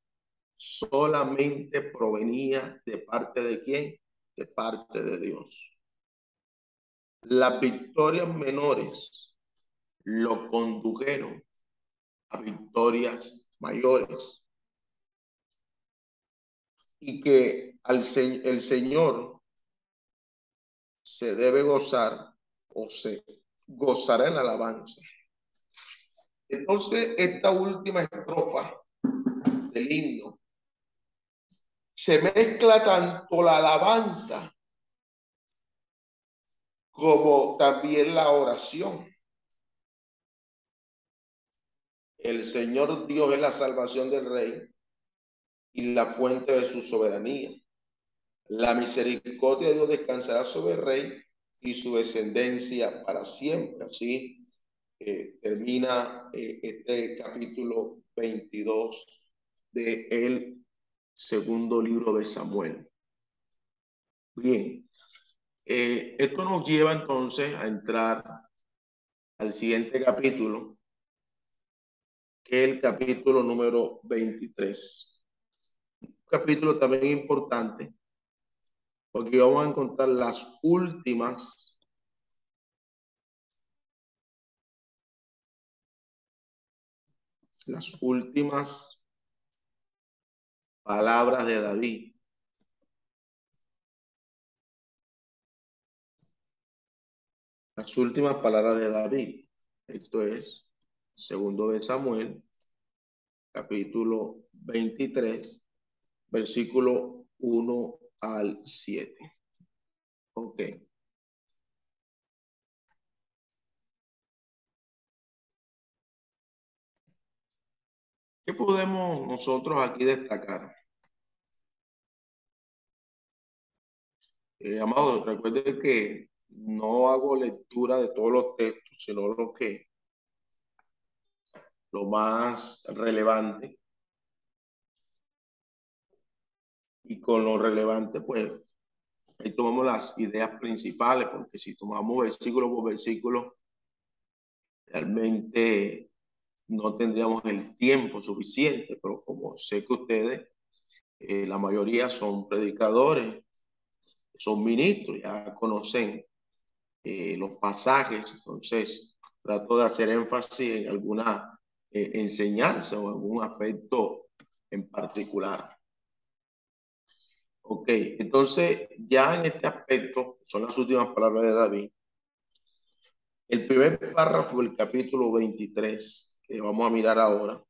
solamente provenía de parte de quién? De parte de Dios. Las victorias menores lo condujeron a victorias mayores. Y que al, el Señor se debe gozar o se gozará en la alabanza entonces, esta última estrofa del himno se mezcla tanto la alabanza como también la oración. El Señor Dios es la salvación del rey y la fuente de su soberanía. La misericordia de Dios descansará sobre el rey y su descendencia para siempre. Así termina eh, este capítulo 22 de el segundo libro de Samuel. Bien, eh, esto nos lleva entonces a entrar al siguiente capítulo, que es el capítulo número 23. Un capítulo también importante, porque vamos a encontrar las últimas las últimas palabras de David. Las últimas palabras de David. Esto es segundo de Samuel, capítulo 23, versículo 1 al 7. Ok. ¿Qué podemos nosotros aquí destacar? Eh, amado, recuerde que no hago lectura de todos los textos, sino lo que lo más relevante. Y con lo relevante, pues, ahí tomamos las ideas principales, porque si tomamos versículo por versículo, realmente no tendríamos el tiempo suficiente, pero como sé que ustedes, eh, la mayoría son predicadores, son ministros, ya conocen eh, los pasajes, entonces trato de hacer énfasis en alguna eh, enseñanza o algún aspecto en particular. Ok, entonces ya en este aspecto, son las últimas palabras de David. El primer párrafo del capítulo 23, que vamos a mirar ahora,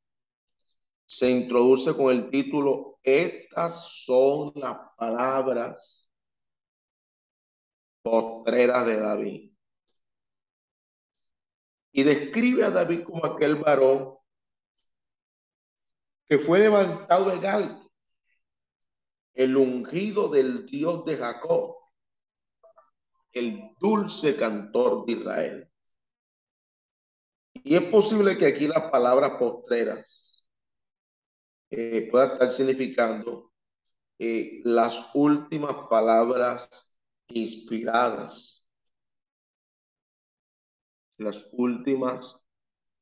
se introduce con el título, estas son las palabras postreras de David. Y describe a David como aquel varón que fue levantado en alto, el ungido del Dios de Jacob, el dulce cantor de Israel. Y es posible que aquí las palabras postreras eh, puedan estar significando eh, las últimas palabras inspiradas. Las últimas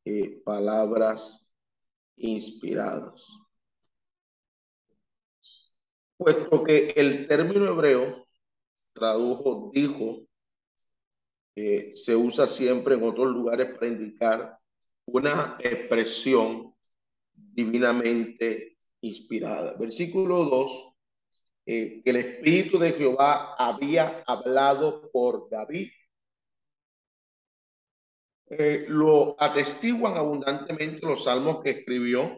eh, palabras inspiradas. Puesto que el término hebreo tradujo, dijo, eh, se usa siempre en otros lugares para indicar una expresión divinamente inspirada. Versículo 2 eh, que el Espíritu de Jehová había hablado por David. Eh, lo atestiguan abundantemente los salmos que escribió,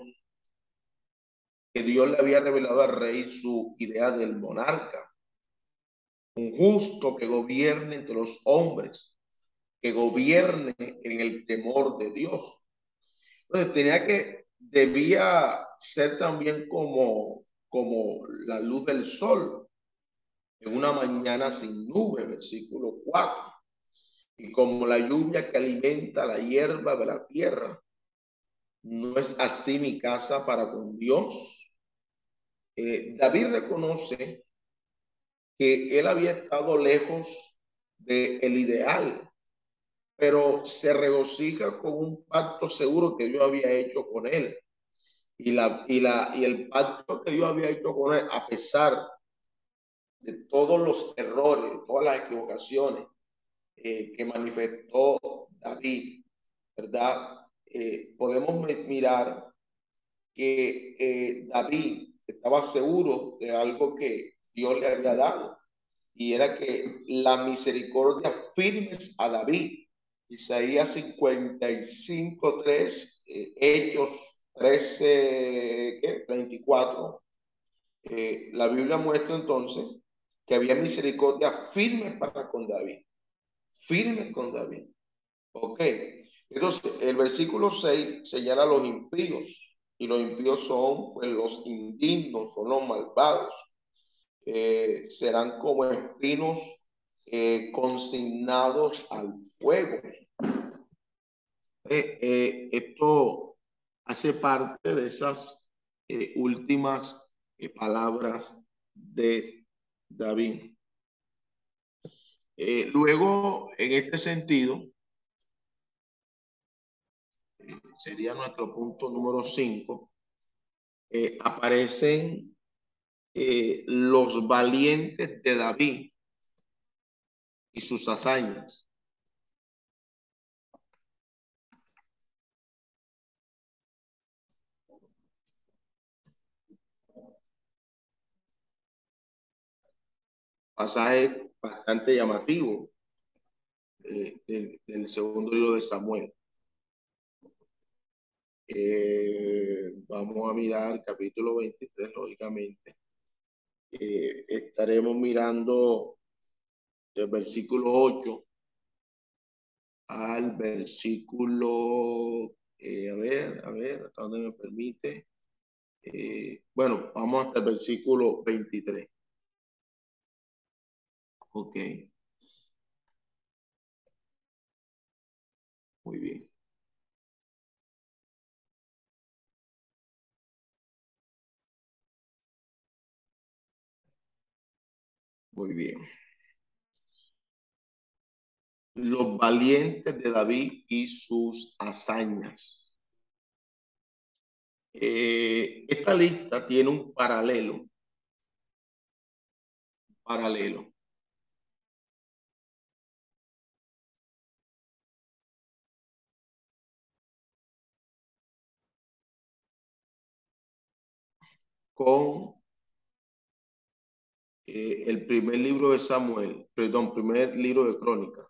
que Dios le había revelado al rey su idea del monarca, un justo que gobierne entre los hombres, que gobierne en el temor de Dios. Entonces tenía que, debía ser también como como la luz del sol en una mañana sin nube, versículo 4. Y como la lluvia que alimenta la hierba de la tierra, no es así mi casa para con Dios. Eh, David reconoce que él había estado lejos del el ideal, pero se regocija con un pacto seguro que Dios había hecho con él y, la, y, la, y el pacto que Dios había hecho con él, a pesar de todos los errores, todas las equivocaciones eh, que manifestó David, ¿verdad? Eh, podemos mirar que eh, David estaba seguro de algo que Dios le había dado, y era que la misericordia firmes a David. Isaías 55, 3, Hechos 13, ¿qué? 34, eh, la Biblia muestra entonces que había misericordia firme para con David. Firme con David. Ok. Entonces, el versículo 6 señala a los impíos. Y los impíos son pues, los indignos, son los malvados. Eh, serán como espinos eh, consignados al fuego. esto hace parte de esas eh, últimas eh, palabras de David. Eh, luego, en este sentido, sería nuestro punto número 5, aparecen los valientes de David y sus hazañas. Pasaje bastante llamativo eh, del, segundo libro de Samuel. Eh, vamos a mirar capítulo 23, lógicamente. Eh, estaremos mirando del versículo 8 al versículo, a ver, a ver, hasta dónde me permite. bueno, vamos hasta el versículo 23. Ok. Muy bien. Muy bien. Los valientes de David y sus hazañas. Eh, esta lista tiene un paralelo. Paralelo. Con eh, el primer libro de Samuel, perdón, primer libro de Crónica.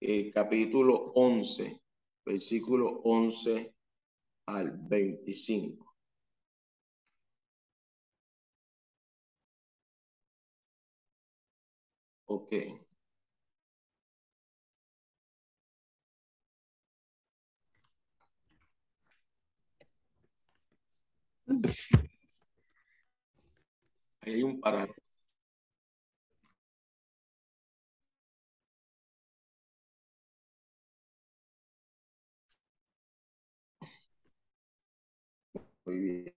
Eh, capítulo 11, versículo 11 al 25. Hay un parado. Muy bien.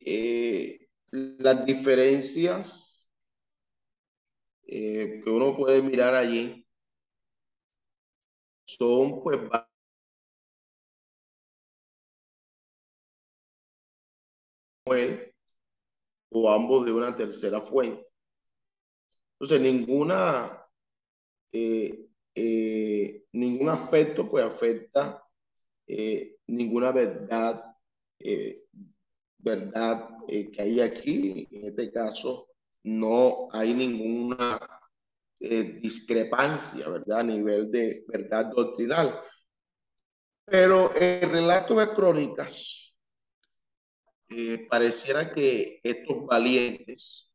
Eh, las diferencias eh, que uno puede mirar allí son pues o ambos de una tercera fuente. Entonces, ninguna, eh, eh, ningún aspecto pues afecta eh, ninguna verdad, verdad que hay aquí. En este caso, no hay ninguna discrepancia, ¿verdad? A nivel de verdad doctrinal. Pero el relato de crónicas eh, pareciera que estos valientes,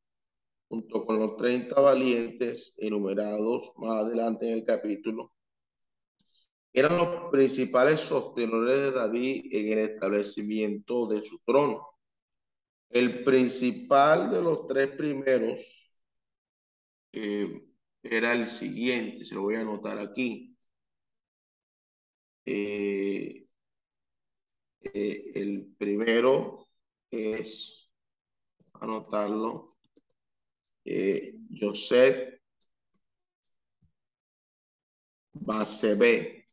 junto con los 30 valientes enumerados más adelante en el capítulo, eran los principales sostenedores de David en el establecimiento de su trono. El principal de los tres primeros eh, era el siguiente, se lo voy a anotar aquí. Eh, el primero es anotarlo. Eh, Joseph base B.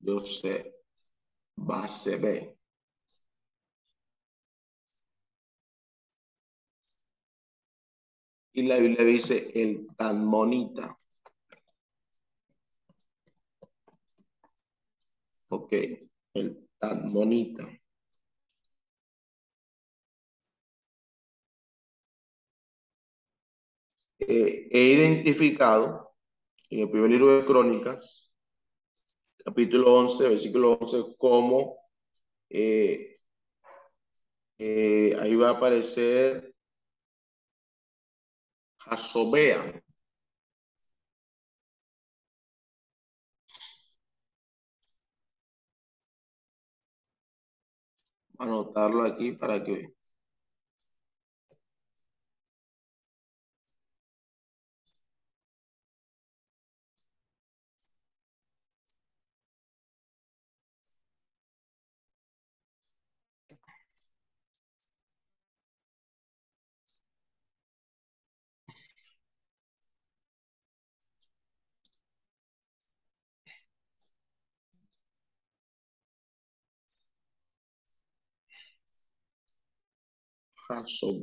Joseph base B. Y la Biblia dice el tan Ok, el tan. Eh, he identificado en el primer libro de Crónicas, capítulo 11, versículo 11, como eh, eh, ahí va a aparecer Jasobea. Anotarlo aquí para que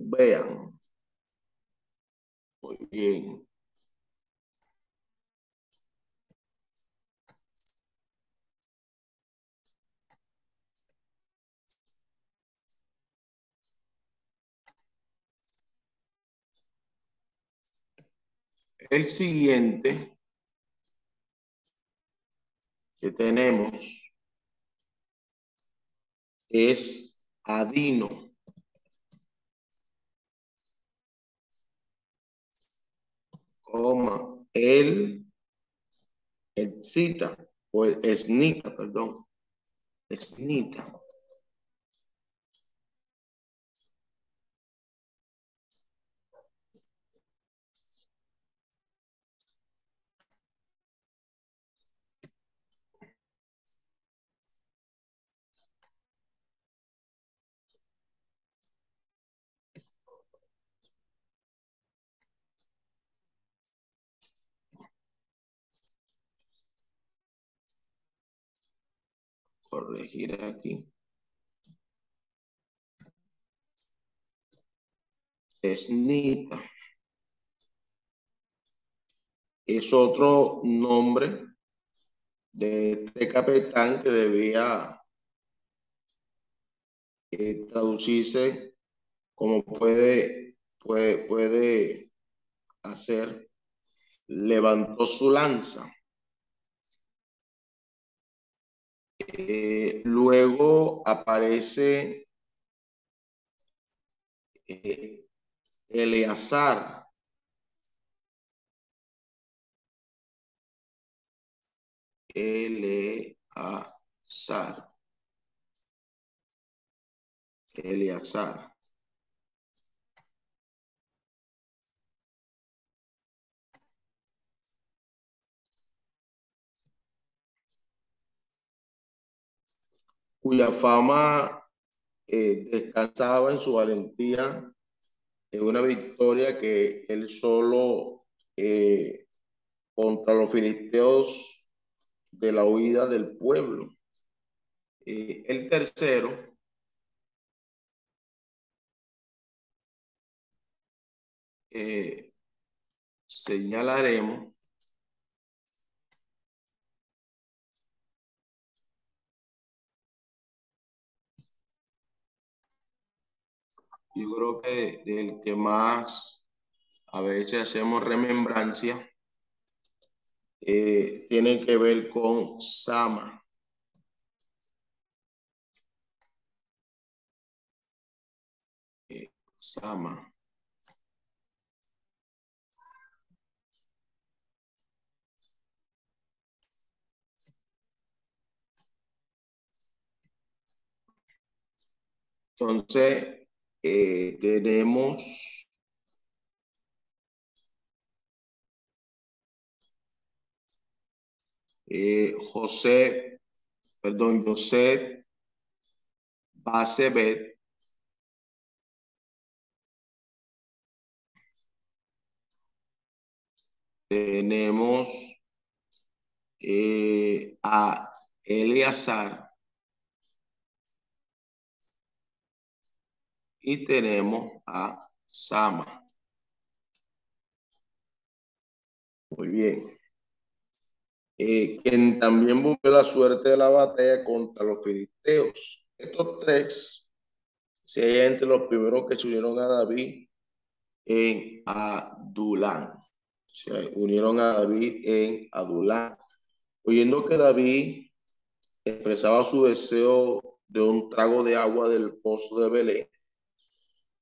vean. Muy bien. El siguiente que tenemos es Adino. Coma, el excita o el esnita, perdón. Esnita. Corregir aquí. Esnita. Es otro nombre de este capitán que debía eh, traducirse como puede, puede, puede hacer. Levantó su lanza. Eh, luego aparece eh, Eleazar. Eleazar. Eleazar. Cuya fama eh, descansaba en su valentía, en una victoria que él solo eh, contra los filisteos de la huida del pueblo. Eh, el tercero señalaremos yo creo que del que más a veces hacemos remembrancia eh, tiene que ver con Sama. Eh, Sama. Entonces, eh, tenemos eh, José, perdón, José Basebet. Tenemos eh, a Eleazar. Y tenemos a Sama. Muy bien. Eh, quien también buscó la suerte de la batalla contra los filisteos. Estos tres se entre los primeros que se unieron a David en Adulán. Se unieron a David en Adulán. Oyendo que David expresaba su deseo de un trago de agua del pozo de Belén,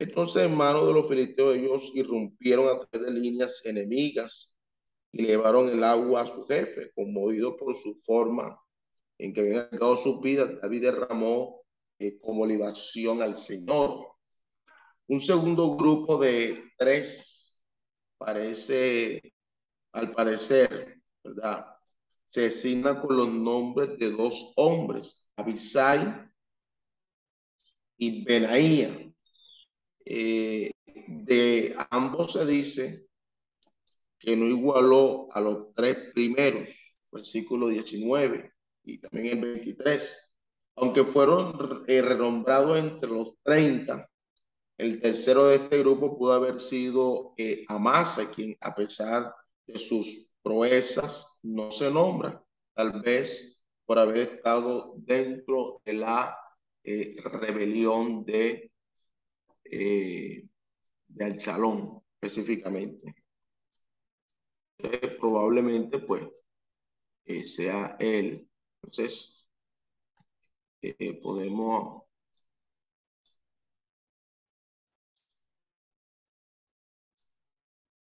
entonces, hermanos de los filisteos, ellos irrumpieron a través de líneas enemigas y llevaron el agua a su jefe, conmovido por su forma en que habían dado su vida. David derramó eh, como libación al Señor. Un segundo grupo de tres parece, al parecer, ¿verdad? Se asigna con los nombres de dos hombres, Abisai y Benaía. Eh, de ambos se dice que no igualó a los tres primeros, versículo 19 y también el 23, aunque fueron eh, renombrados entre los 30, El tercero de este grupo pudo haber sido eh, Amasa, quien a pesar de sus proezas no se nombra, tal vez por haber estado dentro de la eh, rebelión de, eh, de Alzalón específicamente. probablemente pues sea él. Entonces, podemos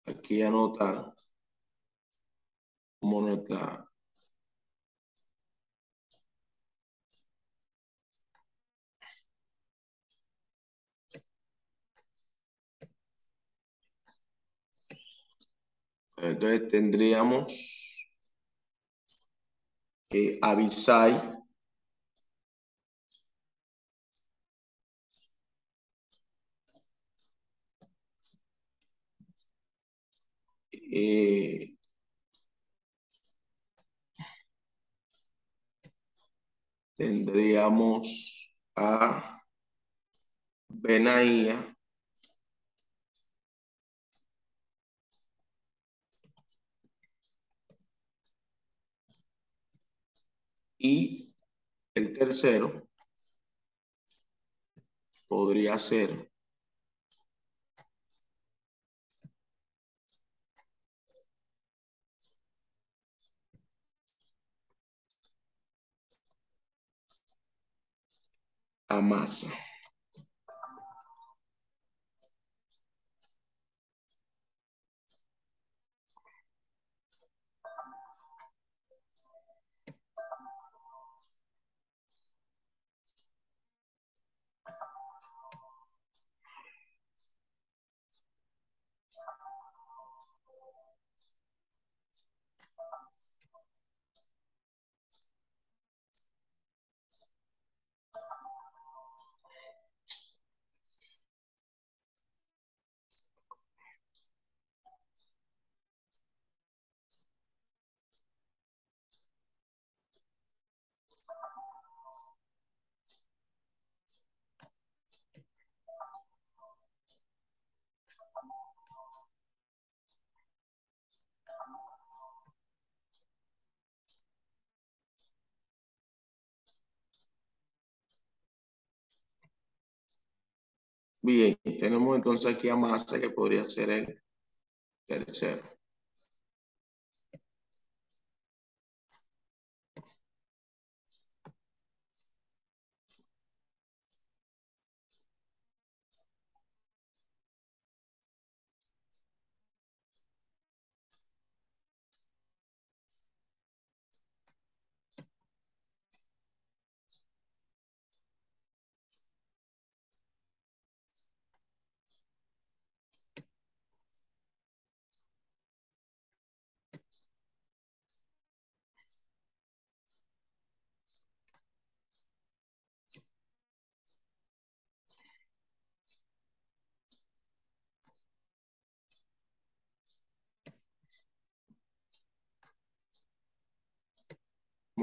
aquí anotar como nuestra Entonces tendríamos que Abisai tendríamos a Benaía. Y el tercero podría ser Amasa. Bien, tenemos entonces aquí a Massa que podría ser el tercero.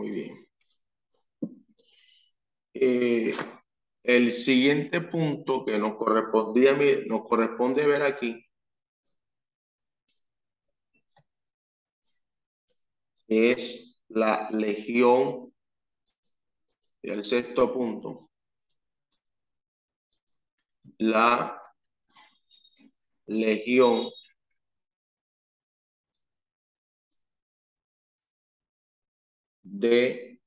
Muy bien. Eh, el siguiente punto que nos correspondía nos corresponde ver aquí es la legión, el sexto punto, la legión de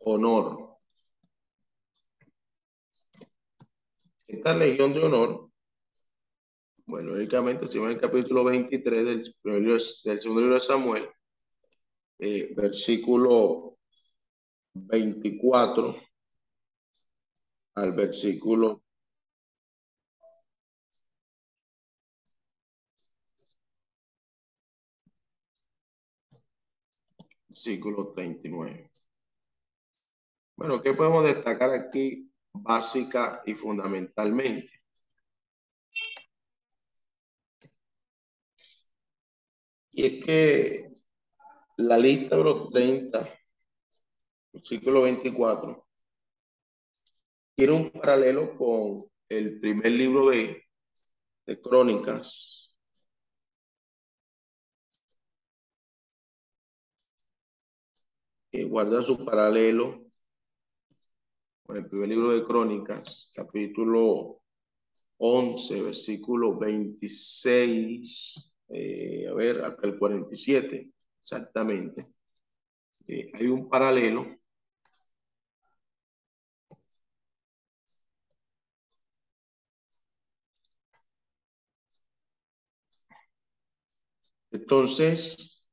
honor. Esta legión de honor, bueno, lógicamente, si en el capítulo 23 del, del segundo libro de Samuel, eh, versículo 24 al versículo versículo 39. Bueno, ¿qué podemos destacar aquí básica y fundamentalmente? Y es que la lista de los 30, versículo 24, tiene un paralelo con el primer libro de, de Crónicas. Y guarda su paralelo con el primer libro de Crónicas, capítulo 11, versículo 26, eh, a ver, hasta el 47, exactamente. Eh, hay un paralelo Entonces,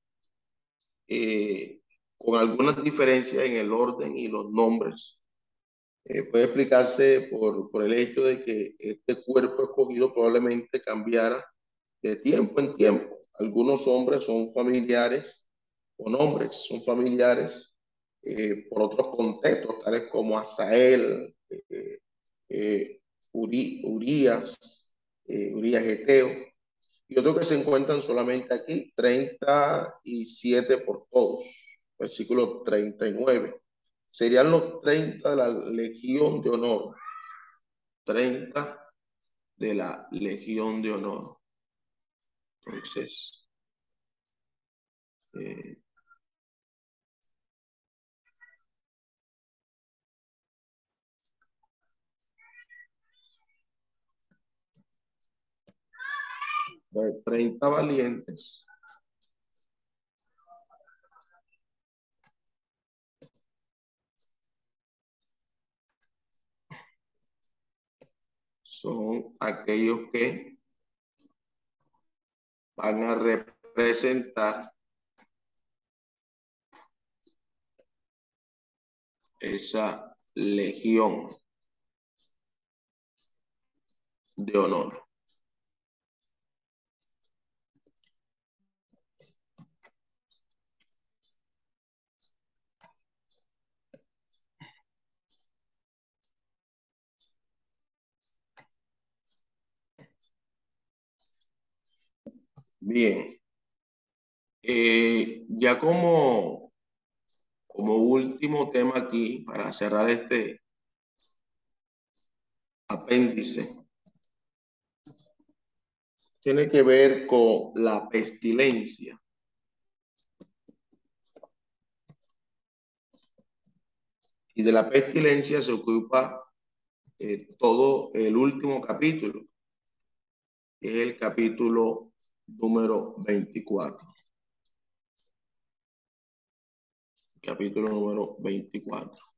eh, con algunas diferencias en el orden y los nombres, eh, puede explicarse por, por el hecho de que este cuerpo escogido probablemente cambiara de tiempo en tiempo. Algunos hombres son familiares o nombres son familiares eh, por otros contextos, tales como Asael, Urias, Urias Geteo, y otros que se encuentran solamente aquí, 37 por todos, versículo 39. Serían los 30 de la Legión de Honor. 30 de la Legión de Honor. Entonces, eh, de 30 valientes. Son aquellos que van a representar esa legión de honor. Bien. Eh, ya como, como último tema aquí, para cerrar este apéndice, tiene que ver con la pestilencia. Y de la pestilencia se ocupa eh, todo el último capítulo, que es el capítulo número 24. Capítulo número 24.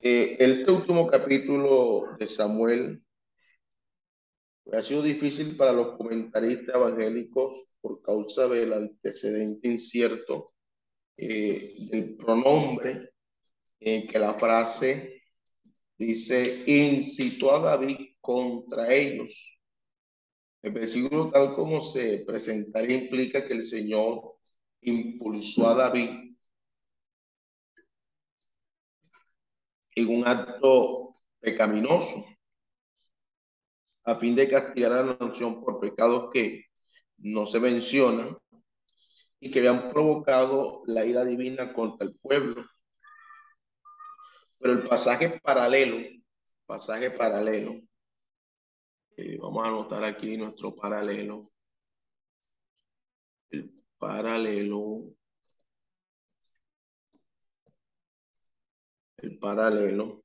Eh, este último capítulo de Samuel ha sido difícil para los comentaristas evangélicos por causa del antecedente incierto eh, del pronombre en que la frase dice, incitó a David contra ellos. El versículo tal como se presentaría implica que el Señor impulsó a David en un acto pecaminoso a fin de castigar a la nación por pecados que no se mencionan y que habían provocado la ira divina contra el pueblo. Pero el pasaje paralelo, pasaje paralelo, eh, vamos a anotar aquí nuestro paralelo. El paralelo. El paralelo.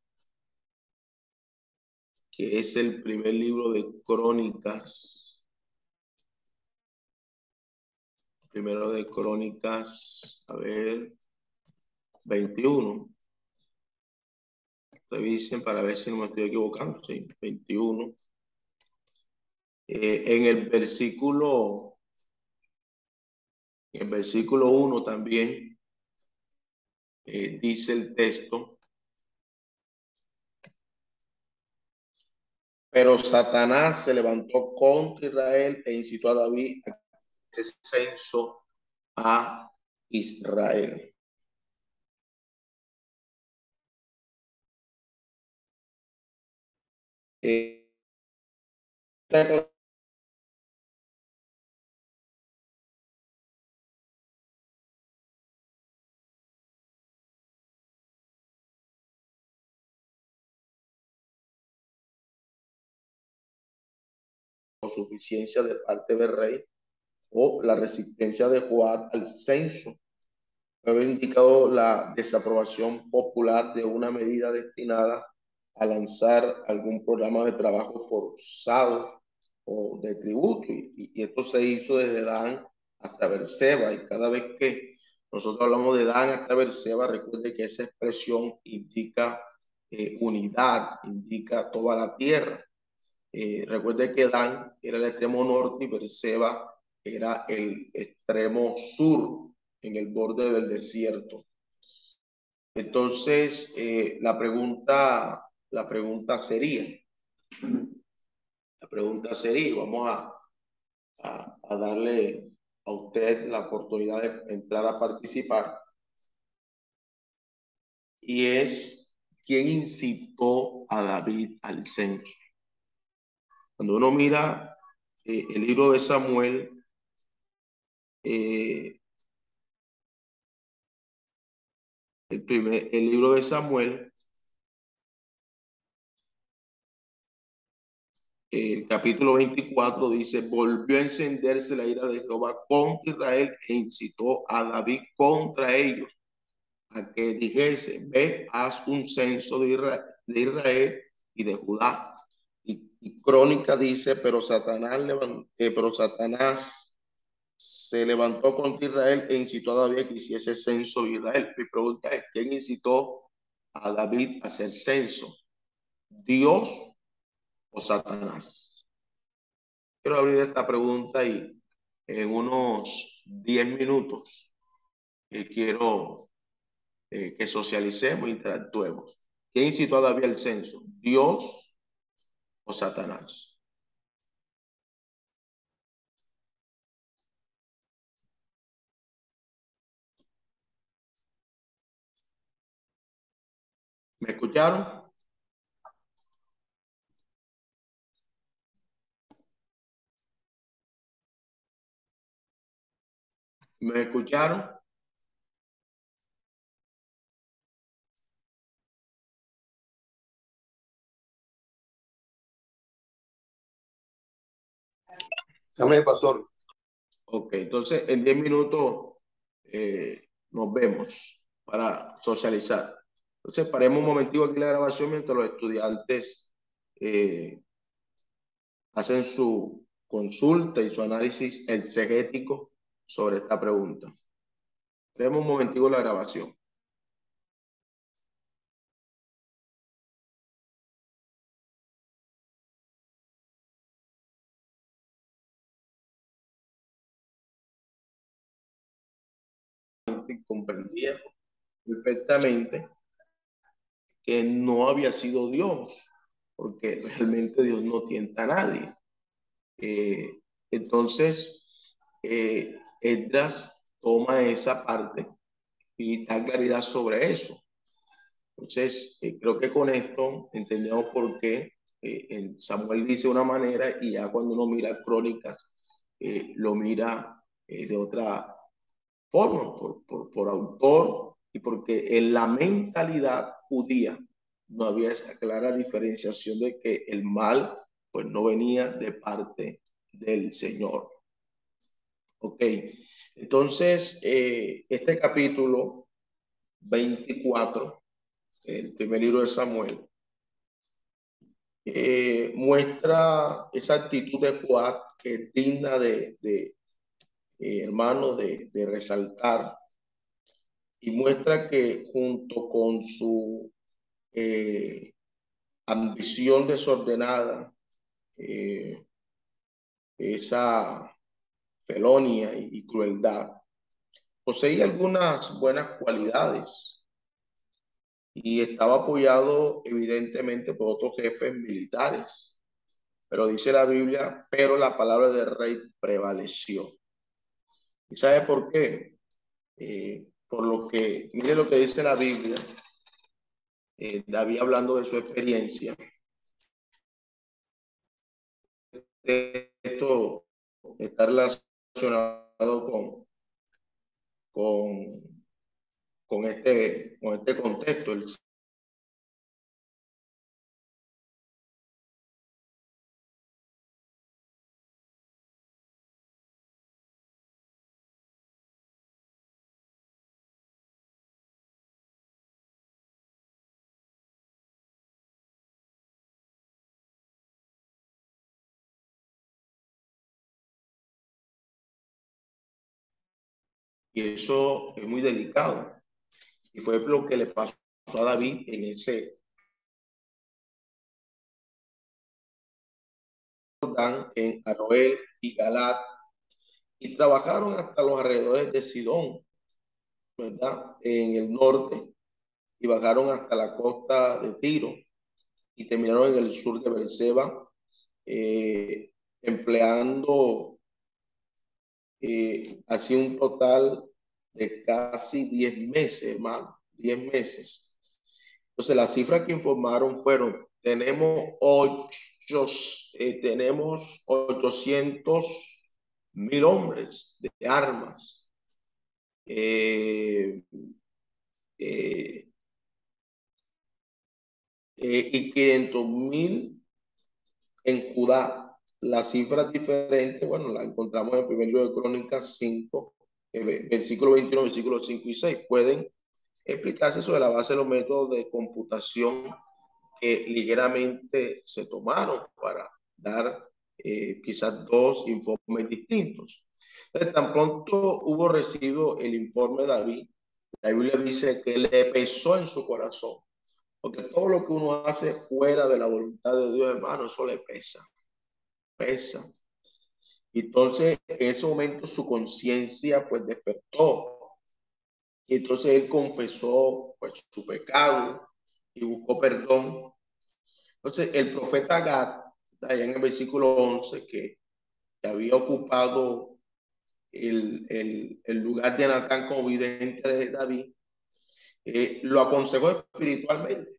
Que es el primer libro de crónicas. Primero de crónicas, a ver, 21 revisen para ver si no me estoy equivocando, sí, 21. Eh, en el versículo, en el versículo 1 también eh, dice el texto, pero Satanás se levantó contra Israel e incitó a David a ese censo a Israel. eh, suficiencia de parte del rey o la resistencia de Juan al censo. Había indicado la desaprobación popular de una medida destinada a lanzar algún programa de trabajo forzado o de tributo. Y, esto se hizo desde Dan hasta Berseba. Y cada vez que nosotros hablamos de Dan hasta Berseba, recuerde que esa expresión indica eh, unidad, indica toda la tierra. Eh, recuerde que Dan era el extremo norte y Berseba era el extremo sur, en el borde del desierto. Entonces, eh, la pregunta, la pregunta sería, la pregunta sería, vamos a, a, darle a usted la oportunidad de entrar a participar. Y es, ¿quién incitó a David al censo? Cuando uno mira eh, el libro de Samuel, eh, el, primer, el libro de Samuel, el capítulo 24 dice, volvió a encenderse la ira de Jehová contra Israel e incitó a David contra ellos a que dijese, ve, haz un censo de Israel, y de Judá. Y, Crónica dice, pero Satanás, eh, pero Satanás se levantó contra Israel e incitó a David a que hiciese censo de Israel. Mi pregunta es, ¿quién incitó a David a hacer censo? ¿Dios o Satanás? Quiero abrir esta pregunta y en unos 10 minutos eh, quiero eh, que socialicemos e interactuemos. ¿Quién incitó a al censo? ¿Dios o Satanás? ¿Me escucharon? ¿Me escucharon? Amén, pastor. Ok, entonces en 10 minutos eh, nos vemos para socializar. Entonces, paremos un momentico aquí la grabación mientras los estudiantes eh, hacen su consulta y su análisis exegético sobre esta pregunta. Paremos un momentico la grabación. comprendía perfectamente que no había sido Dios, porque realmente Dios no tienta a nadie. Eh, entonces, eh, Edras toma esa parte y da claridad sobre eso. Entonces, eh, creo que con esto entendemos por qué eh, Samuel dice una manera y ya cuando uno mira crónicas, lo mira de otra forma, por, por, por autor y porque en la mentalidad judía no había esa clara diferenciación de que el mal pues no venía de parte del Señor. Ok, entonces eh, este capítulo 24, el primer libro de Samuel, eh, muestra esa actitud de Juan que es digna de, de eh, hermano, de, de resaltar y muestra que junto con su ambición desordenada, esa felonia y, crueldad, poseía algunas buenas cualidades y estaba apoyado evidentemente por otros jefes militares. Pero dice la Biblia, pero la palabra del rey prevaleció. ¿Y sabe por qué? Eh, por lo que, mire lo que dice la Biblia, eh, David hablando de su experiencia. Esto está relacionado con, con, con, este, con este contexto. El Y eso es muy delicado. Y fue lo que le pasó a David en ese en Aroel y Galat y trabajaron hasta los alrededores de Sidón, ¿verdad? En el norte y bajaron hasta la costa de Tiro y terminaron en el sur de Berseba, eh, empleando eh, así un total de casi 10 meses, hermano, 10 meses. Entonces, las cifras que informaron fueron, tenemos ocho, eh, tenemos 800 mil hombres de armas. Eh, eh, y 500 mil en Judá. Las cifras diferentes, bueno, la encontramos en el primer libro de Crónicas 5, versículo 21, versículo 5 y 6. Pueden explicarse sobre la base de los métodos de computación que ligeramente se tomaron para dar eh, quizás dos informes distintos. Entonces, tan pronto hubo recibido el informe de David, la Biblia dice que le pesó en su corazón, porque todo lo que uno hace fuera de la voluntad de Dios, hermano, eso le pesa, pesa. Entonces, en ese momento su conciencia pues despertó. Entonces él confesó pues su pecado y buscó perdón. Entonces, el profeta Gad, allá en el versículo 11, que, había ocupado el, el, lugar de Natán como vidente de David, eh, lo aconsejó espiritualmente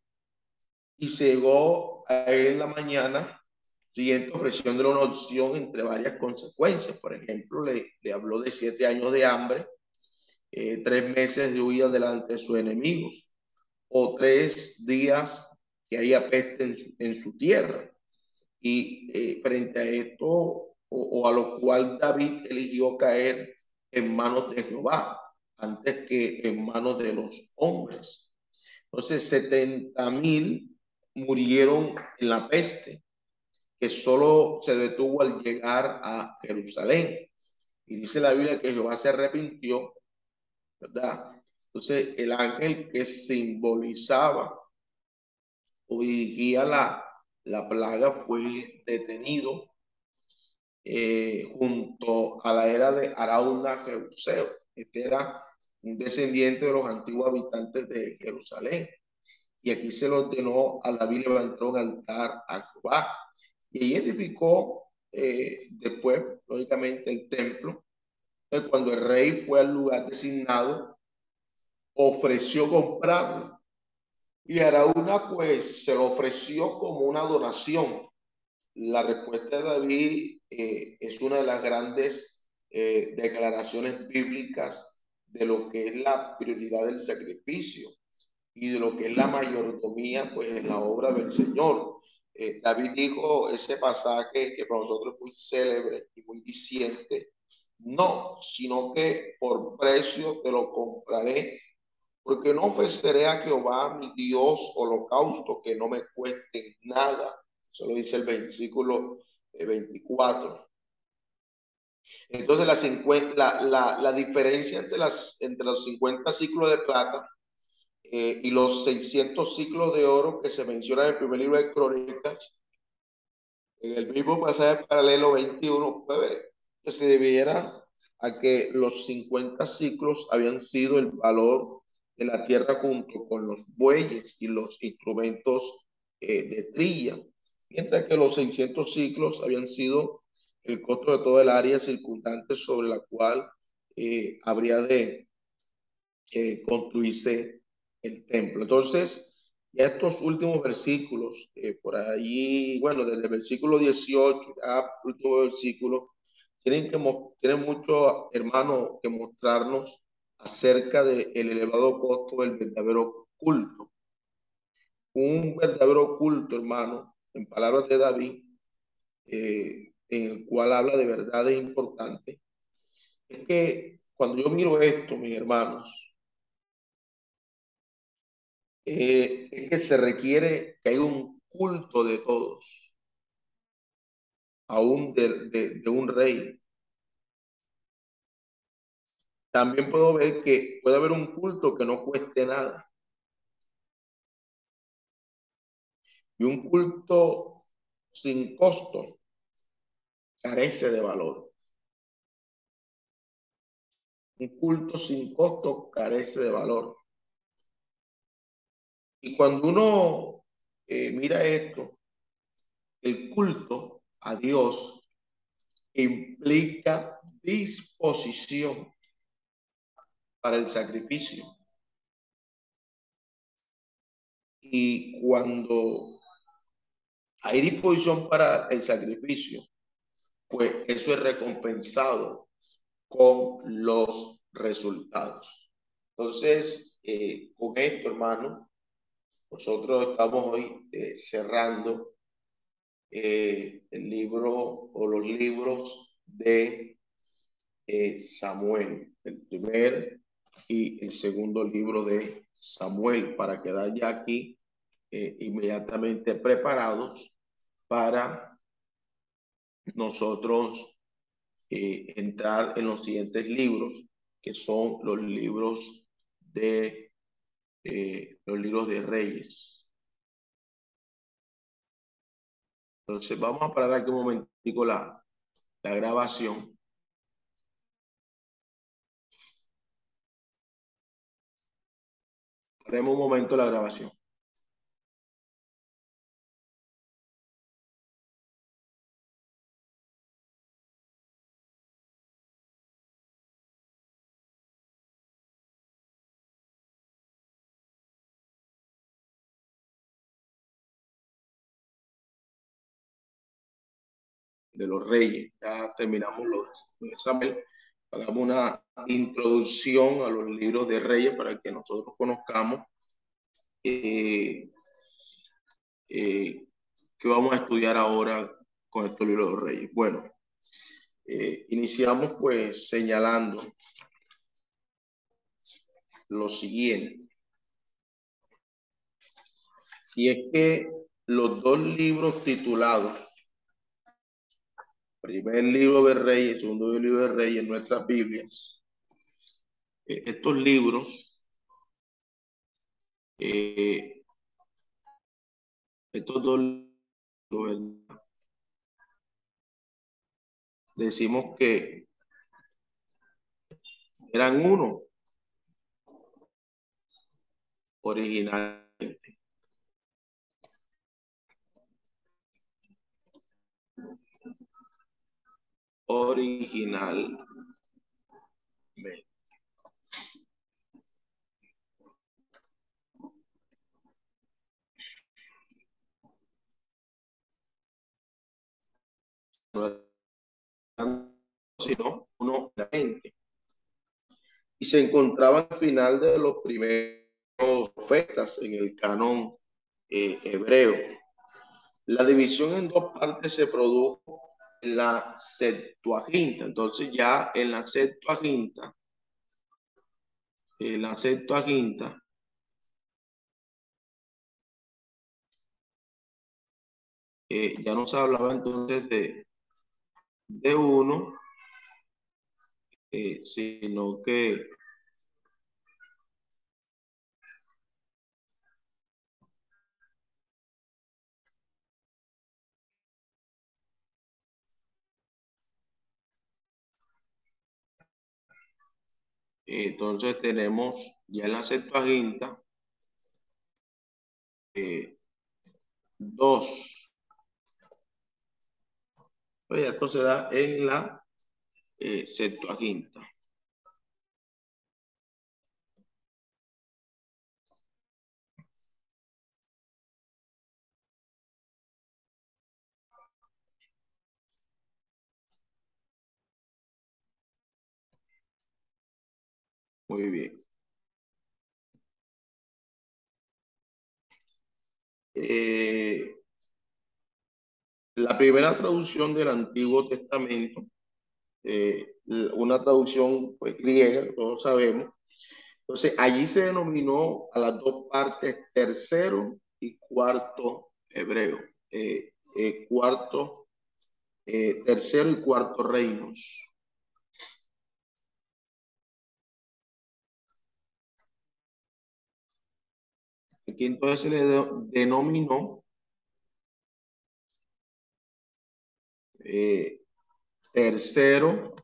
y llegó a él en la mañana siguiente ofreciéndole una opción entre varias consecuencias. Por ejemplo, le, le habló de siete años de hambre, eh, tres meses de huida delante de sus enemigos, o tres días que haya peste en su, tierra. Y eh, frente a esto, o, o, a lo cual David eligió caer en manos de Jehová, antes que en manos de los hombres. Entonces, 70 mil murieron en la peste que solo se detuvo al llegar a Jerusalén. Y dice la Biblia que Jehová se arrepintió, ¿verdad? Entonces el ángel que simbolizaba o dirigía la, la plaga fue detenido eh, junto a la era de Arauna Jebuseo. Este era un descendiente de los antiguos habitantes de Jerusalén. Y aquí se le ordenó a David levantar un altar a Jehová y edificó eh, después, lógicamente, el templo. Cuando el rey fue al lugar designado, ofreció comprarlo. Y Araúna, pues, se lo ofreció como una donación. La respuesta de David eh, es una de las grandes eh, declaraciones bíblicas de lo que es la prioridad del sacrificio y de lo que es la mayordomía, pues, en la obra del Señor. Eh, David dijo ese pasaje que para nosotros es muy célebre y muy diciente. No, sino que por precio te lo compraré, porque no ofreceré a Jehová mi Dios holocausto que no me cueste nada. Eso lo dice el versículo 24. Eh, Entonces la, la, la, diferencia entre, entre los 50 ciclos de plata eh, y los 600 ciclos de oro que se mencionan en el primer libro de Crónicas, en el mismo pasaje paralelo 21, puede que se debiera a que los 50 ciclos habían sido el valor de la tierra junto con los bueyes y los instrumentos eh, de trilla, mientras que los 600 ciclos habían sido el costo de toda el área circundante sobre la cual eh, habría de construirse el templo. Entonces, ya estos últimos versículos, eh, por ahí, bueno, desde el versículo 18 a último versículo, tienen, que, tienen mucho, hermano, que mostrarnos acerca del elevado costo del verdadero culto. Un verdadero culto, hermano, en palabras de David, eh, en el cual habla de verdades importantes, es que cuando yo miro esto, mis hermanos, eh, es que se requiere que haya un culto de todos, aún de, de, un rey. también puedo ver que puede haber un culto que no cueste nada. Y un culto sin costo carece de valor. Un culto sin costo carece de valor. Y cuando uno eh, mira esto, el culto a Dios implica disposición para el sacrificio. Y cuando hay disposición para el sacrificio, pues eso es recompensado con los resultados. Entonces, eh, con esto, hermano, nosotros estamos hoy eh, cerrando eh, el libro o los libros de Samuel, el primer y el segundo libro de Samuel, para quedar ya aquí inmediatamente preparados para nosotros eh, entrar en los siguientes libros, que son los libros de eh, los libros de Reyes. Entonces vamos a parar aquí un momentico la, la grabación. Paremos un momento la grabación. De los reyes. Ya terminamos los exámenes. Hagamos una introducción a los libros de reyes para que nosotros conozcamos eh, eh, qué vamos a estudiar ahora con estos libros de los reyes. Bueno, eh, iniciamos pues señalando lo siguiente. Y es que los dos libros titulados primer libro de Reyes, segundo libro de Reyes, en nuestras Biblias, eh, estos libros, eh, estos dos libros, decimos que eran uno originalmente. Original. sino uno. Y se encontraba al final de los primeros profetas en el canon eh, hebreo. La división en dos partes se produjo la Septuaginta. Entonces ya en la Septuaginta, en la Septuaginta, eh, ya no se hablaba entonces de, de uno, eh, sino que Entonces tenemos ya en la Septuaginta eh, dos. Ya esto se da en la eh, Septuaginta. Muy bien. Eh, la primera traducción del Antiguo Testamento, eh, una traducción pues, griega, todos sabemos. Entonces, allí se denominó a las dos partes tercero y cuarto hebreo. Eh, cuarto, tercero y cuarto reinos. Aquí entonces se le denominó eh, tercero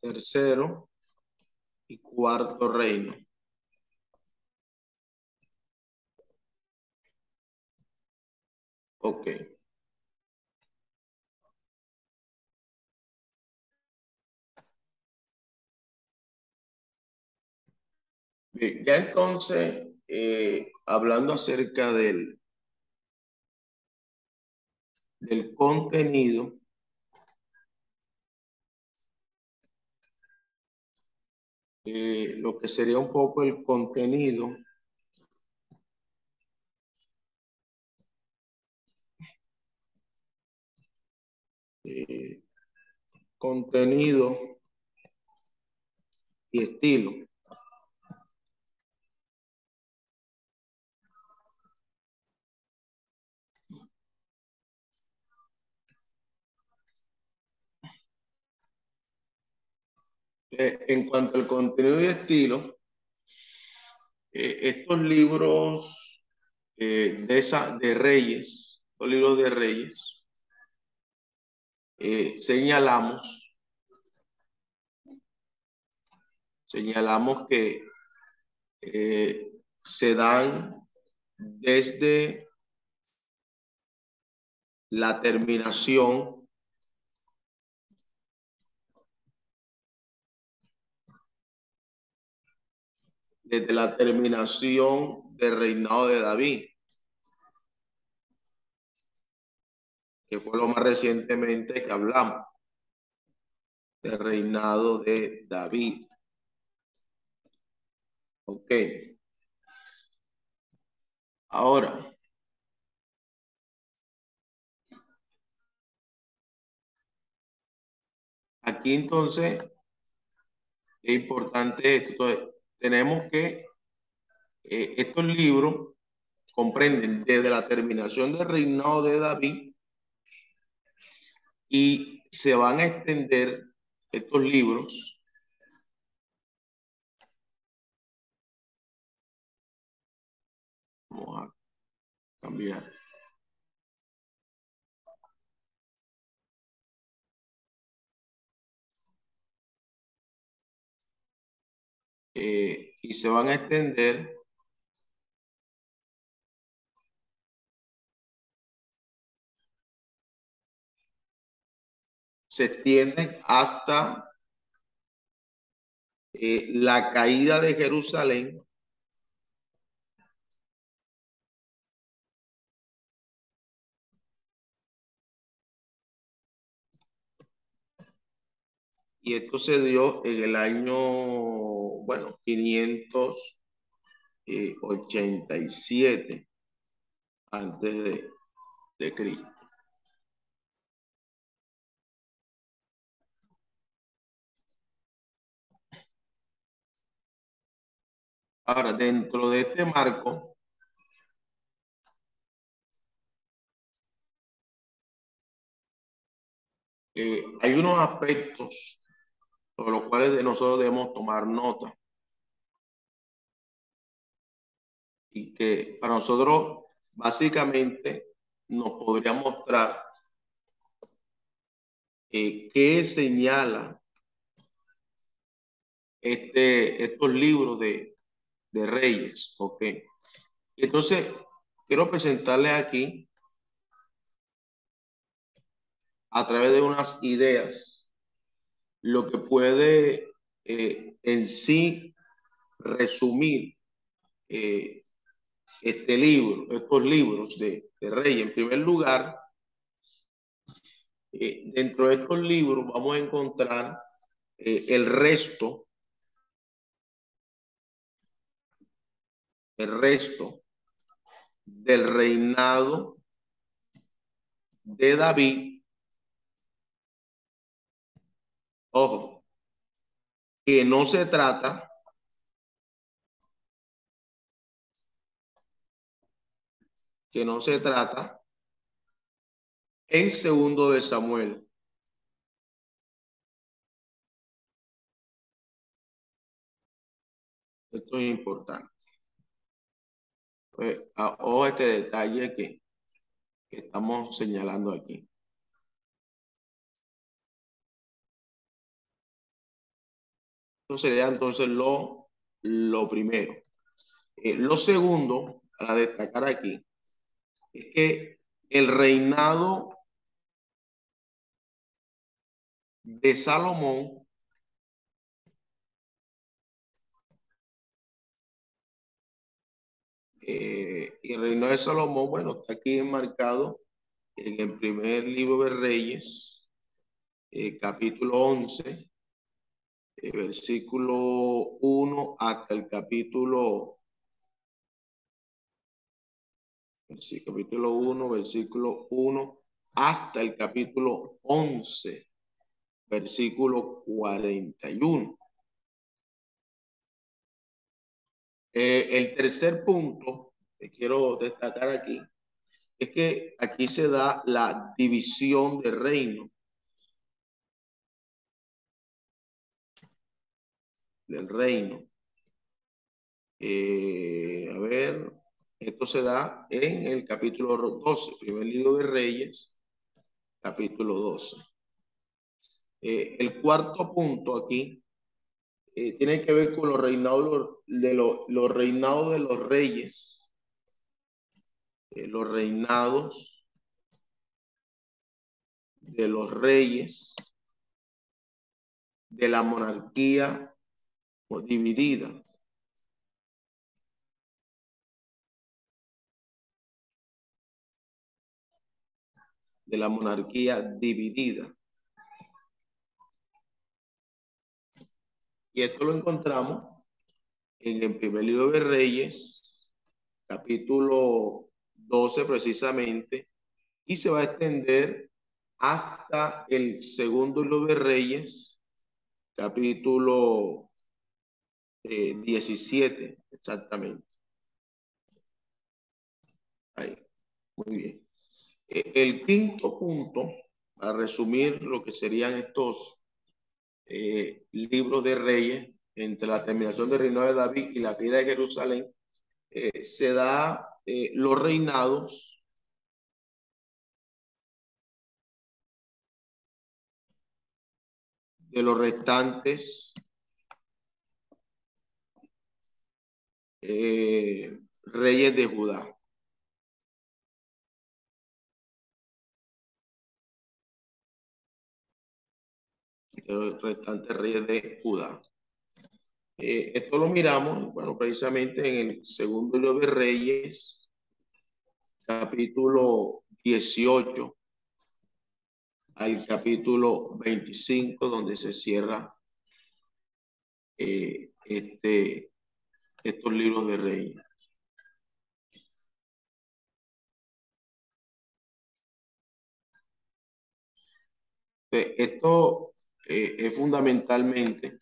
tercero y cuarto reino. Ok. Ya entonces, eh, hablando acerca del, del contenido, eh, lo que sería un poco el contenido eh, contenido y estilo. Eh, en cuanto al contenido y estilo, eh, estos libros de, de Reyes, los libros de Reyes, señalamos, señalamos que se dan desde la terminación desde la terminación del reinado de David, que fue lo más recientemente que hablamos, del reinado de David. Ok. Ahora, aquí entonces es importante esto tenemos que eh, estos libros comprenden desde la terminación del reinado de David y se van a extender estos libros vamos a cambiar. Eh, y se van a extender se extienden hasta eh, la caída de Jerusalén y esto se dio en el año, bueno, 587 antes de, de Cristo. Ahora, dentro de este marco, eh, hay unos aspectos sobre los cuales nosotros debemos tomar nota. Y que para nosotros básicamente nos podría mostrar eh, qué señala este, estos libros de, de reyes. Ok. Entonces, quiero presentarles aquí a través de unas ideas lo que puede eh, en sí resumir eh, este libro, estos libros de, Rey. En primer lugar, eh, dentro de estos libros vamos a encontrar el resto, el resto del reinado de David Ojo, que no se trata que no se trata en segundo de Samuel. Esto es importante. Pues, ojo este detalle que, que estamos señalando aquí. Esto sería entonces lo, lo primero. Eh, lo segundo, para destacar aquí, es que el reinado de Salomón eh, y el reino de Salomón, bueno, está aquí enmarcado en el primer libro de Reyes, eh, capítulo 11, eh, versículo 1 hasta el capítulo capítulo 1, versículo 1 hasta el capítulo 11 versículo 41. Eh, el tercer punto que quiero destacar aquí es que aquí se da la división de reino. Del reino. Eh, a ver, esto se da en el capítulo 12, primer libro de Reyes, capítulo 12. Eh, el cuarto punto aquí eh, tiene que ver con los reinados de los, reinados de los reyes. Eh, los reinados de los reyes de la monarquía dividida. De la monarquía dividida. Y esto lo encontramos en el primer libro de Reyes, capítulo 12 precisamente, y se va a extender hasta el segundo libro de Reyes, capítulo 17, eh, exactamente. Ahí, muy bien. E, el quinto punto, para resumir lo que serían estos eh, libro de Reyes, entre la terminación del reino de David y la caída de Jerusalén, eh, se da eh, los reinados de los restantes reyes de Judá. Los restantes reyes de Judá. Eh, esto lo miramos, bueno, precisamente en el segundo libro de Reyes, capítulo 18 al capítulo 25, donde se cierra eh, este, estos libros de Reyes. Esto eh, es fundamentalmente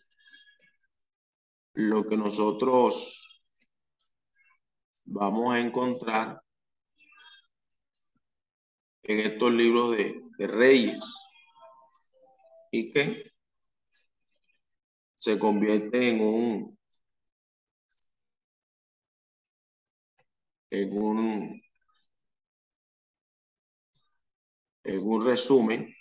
lo que nosotros vamos a encontrar en estos libros de, de reyes y que se convierte en un en un en un resumen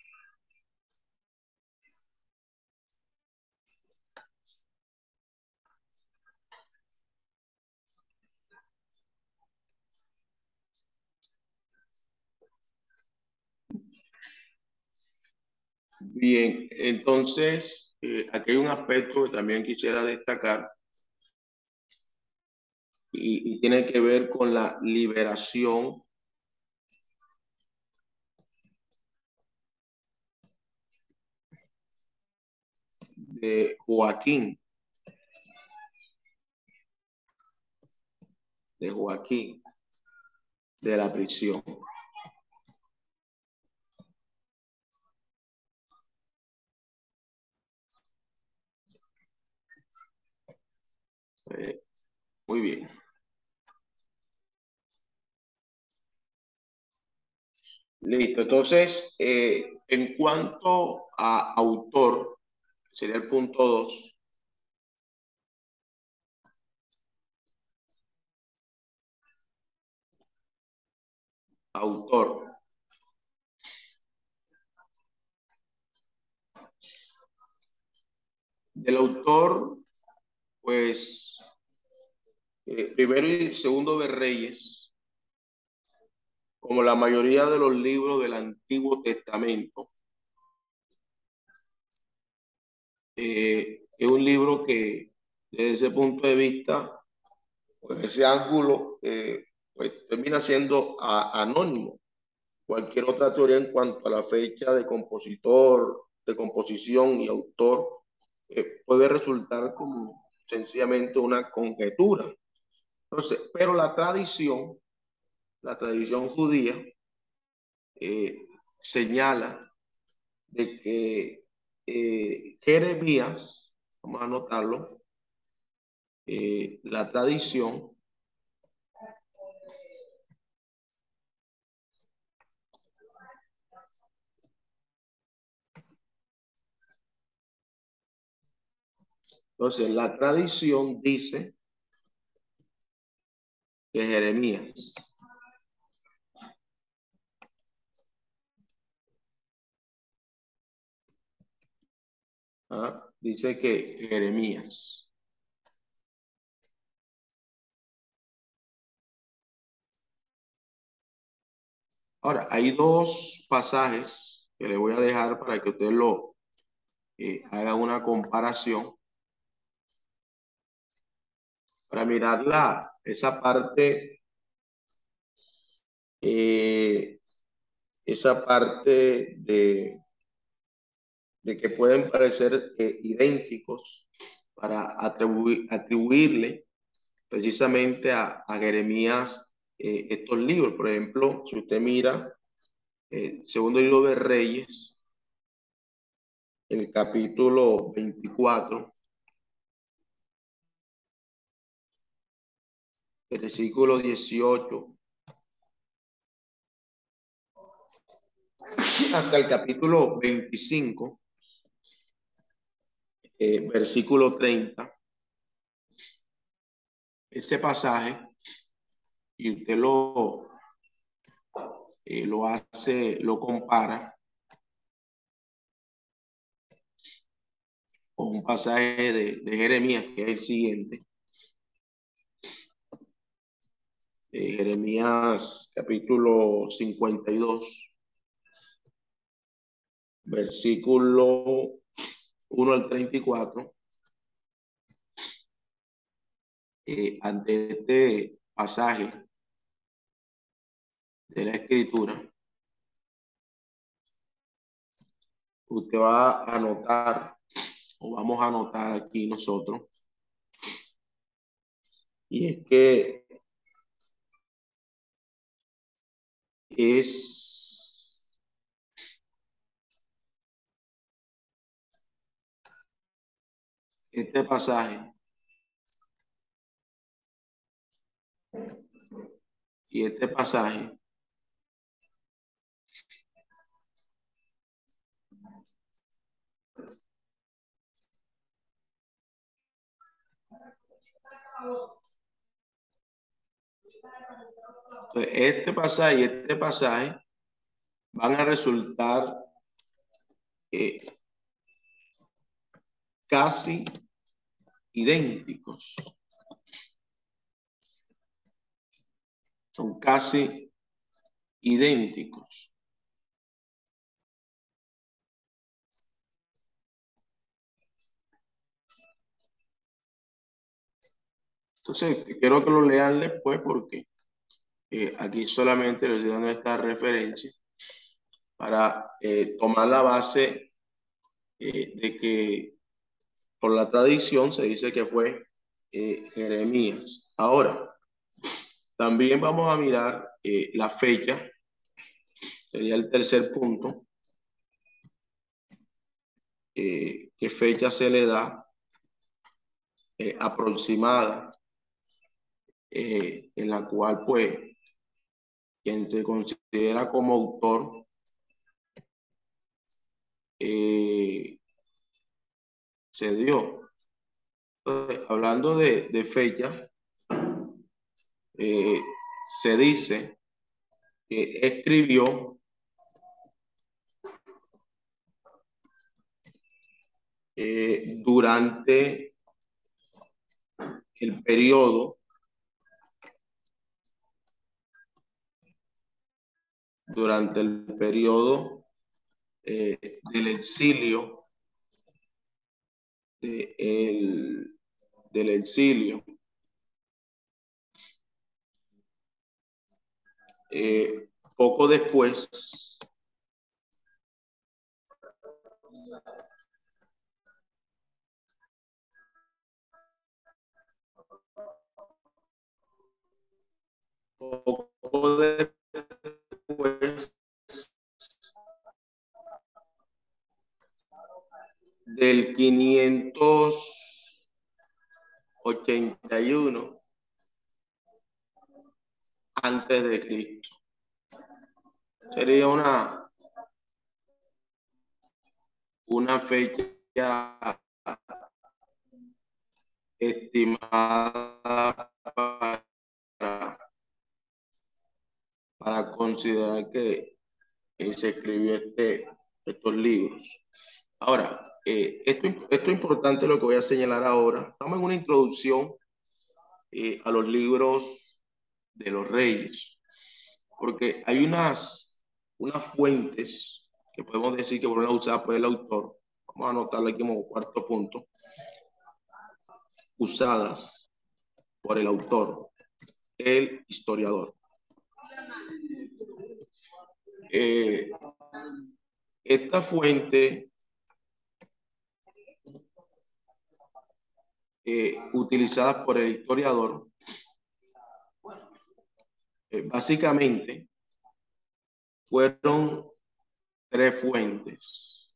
Bien, entonces, eh, aquí hay un aspecto que también quisiera destacar y, tiene que ver con la liberación de Joaquín. De Joaquín, de la prisión. Eh, muy bien. Listo. Entonces, eh, en cuanto a autor, sería el punto 2. Autor. Del autor, pues, eh, primero y segundo de Reyes, como la mayoría de los libros del Antiguo Testamento, eh, es un libro que desde ese punto de vista, pues ese ángulo, eh, pues termina siendo anónimo. Cualquier otra teoría en cuanto a la fecha de compositor, de composición y autor, puede resultar como sencillamente una conjetura. Entonces, pero la tradición la tradición judía eh, señala de que eh, Jeremías, vamos a anotarlo, eh, la tradición Entonces, la tradición dice que Jeremías ¿ah? dice que Jeremías. Ahora, hay dos pasajes que le voy a dejar para que usted lo eh, haga una comparación. Para mirarla, esa parte, eh, esa parte de de que pueden parecer eh, idénticos para atribuirle precisamente a, Jeremías eh, estos libros. Por ejemplo, si usted mira el segundo libro de Reyes, el capítulo 24, versículo 18 hasta el capítulo 25, eh, versículo 30, ese pasaje, y usted lo, eh, lo hace, lo compara con un pasaje de, de Jeremías, que es el siguiente. Eh, Jeremías capítulo 52, versículo 1 al 34, eh, ante este pasaje de la escritura, usted va a anotar, o vamos a anotar aquí nosotros, y es que es este pasaje. Y este pasaje este pasaje y este pasaje van a resultar eh, casi idénticos. Son casi idénticos. Entonces, quiero que lo lean después porque eh, aquí solamente les dando esta referencia para eh, tomar la base eh, de que por la tradición se dice que fue Jeremías. Ahora, también vamos a mirar la fecha, sería el tercer punto. ¿Qué fecha se le da aproximada en la cual pues quien se considera como autor, eh, se dio. hablando de, fecha, eh, se dice que escribió eh, durante el periodo durante el periodo eh, del exilio del exilio. Eh, poco después poco después del 581 antes de Cristo. Sería una una fecha estimada para, considerar que se escribió este, estos libros. Ahora, eh, esto, esto, es importante lo que voy a señalar ahora. Estamos en una introducción eh, a los libros de los reyes, porque hay unas, unas fuentes que podemos decir que fueron usadas por el autor. Vamos a anotarla aquí como cuarto punto. Usadas por el autor, el historiador. Eh, esta fuente eh, utilizadas por el historiador, eh, básicamente fueron tres fuentes.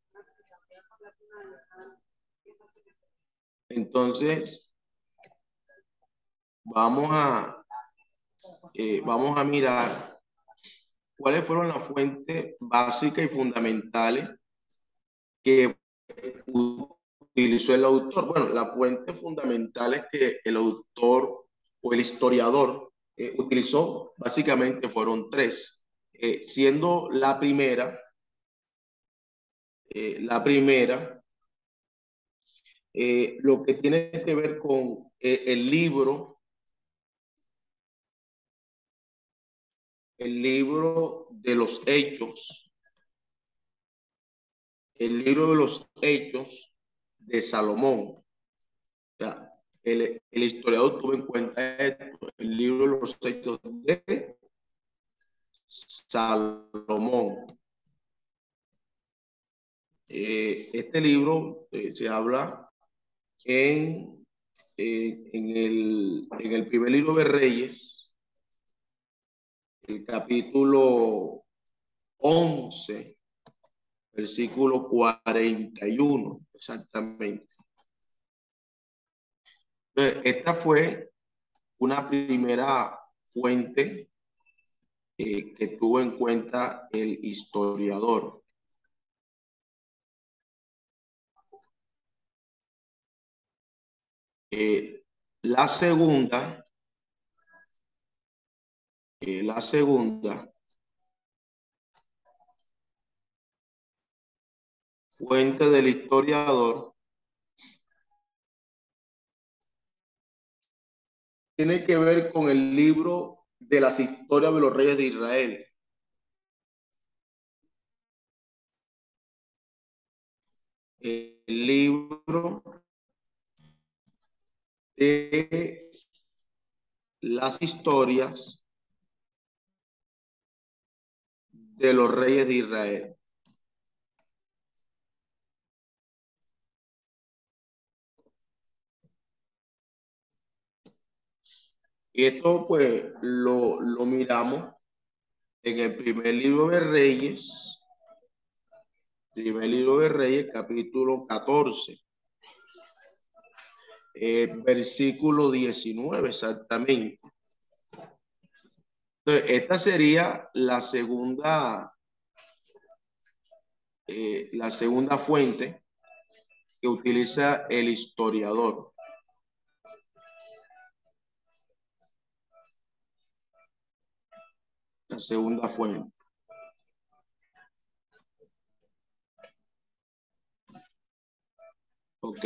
Entonces, vamos a, eh, vamos a mirar cuáles fueron las fuentes básicas y fundamentales que utilizó el autor? Bueno, las fuentes fundamentales que el autor o el historiador eh, utilizó básicamente fueron tres, eh, siendo la primera, eh, la primera, lo que tiene que ver con el libro, el libro de los hechos, el libro de los hechos de Salomón. el, historiador tuvo en cuenta esto, el libro de los hechos de Salomón. Eh, este libro eh, se habla en, eh, en, el, en el primer libro de Reyes, el capítulo 11, versículo 41, exactamente. esta fue una primera fuente eh, que tuvo en cuenta el historiador. Eh, la segunda, eh, la segunda fuente del historiador, tiene que ver con el libro de las historias de los reyes de Israel. El libro de las historias de los reyes de Israel. Y esto pues lo, lo miramos en el primer libro de Reyes, primer libro de Reyes, capítulo 14, eh, versículo 19 exactamente. Entonces, esta sería la segunda, eh, la segunda fuente que utiliza el historiador. Segunda fuente. Ok.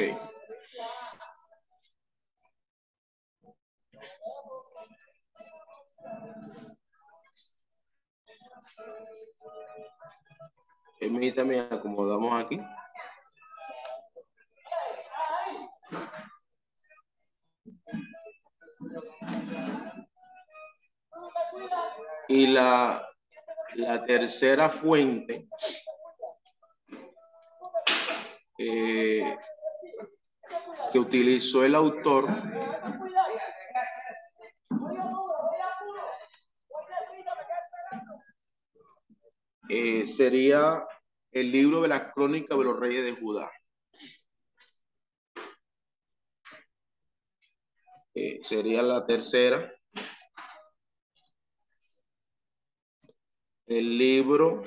Permítame, acomodamos aquí. Y la, la tercera fuente eh, que utilizó el autor eh, sería el libro de la crónica de los reyes de Judá. Eh, sería la tercera. El libro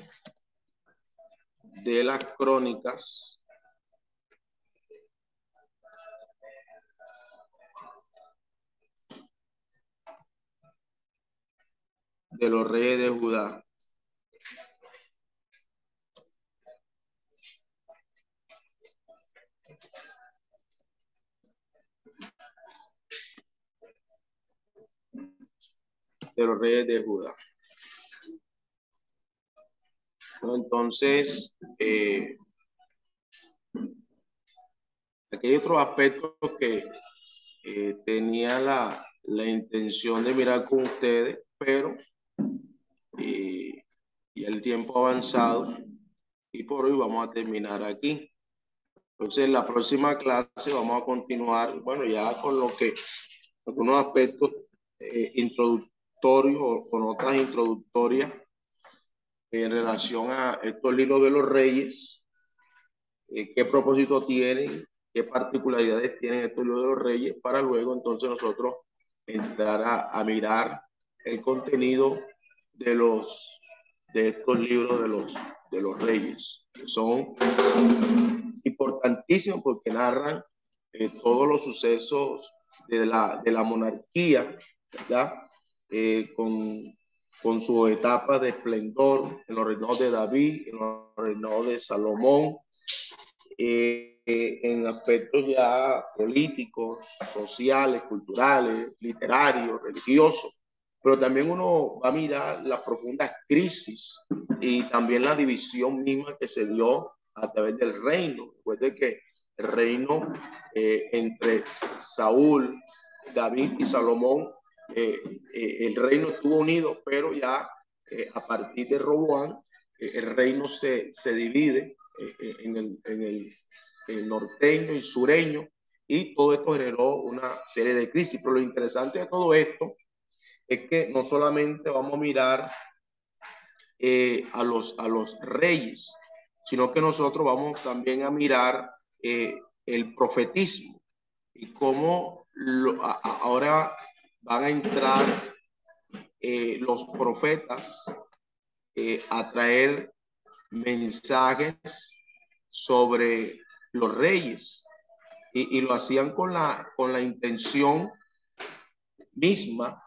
de las crónicas de los reyes de Judá. de los reyes de Judá. Entonces, eh, aquí hay otros aspectos que eh, tenía la, la, intención de mirar con ustedes, pero eh, y el tiempo avanzado y por hoy vamos a terminar aquí. Entonces, en la próxima clase vamos a continuar, bueno, ya con lo que, algunos aspectos eh, introductorios o con notas introductorias en relación a estos libros de los reyes, eh, qué propósito tienen, qué particularidades tienen estos libros de los reyes, para luego entonces nosotros entrar a, a mirar el contenido de los de estos libros de los de los reyes que son importantísimos porque narran eh, todos los sucesos de la, de la monarquía, ¿verdad? Eh, con, con su etapa de esplendor en los reinos de David, en los reinos de Salomón, eh, en aspectos ya políticos, sociales, culturales, literarios, religiosos, pero también uno va a mirar la profunda crisis y también la división misma que se dio a través del reino. Recuerde que el reino eh, entre Saúl, David y Salomón eh, eh, el reino estuvo unido, pero ya eh, a partir de Roboán, el reino se, se divide en el, en, el, norteño y sureño, y todo esto generó una serie de crisis. Pero lo interesante de todo esto es que no solamente vamos a mirar a, los, a los reyes, sino que nosotros vamos también a mirar el profetismo y cómo ahora van a entrar eh, los profetas eh, a traer mensajes sobre los reyes y, lo hacían con la, con la intención misma,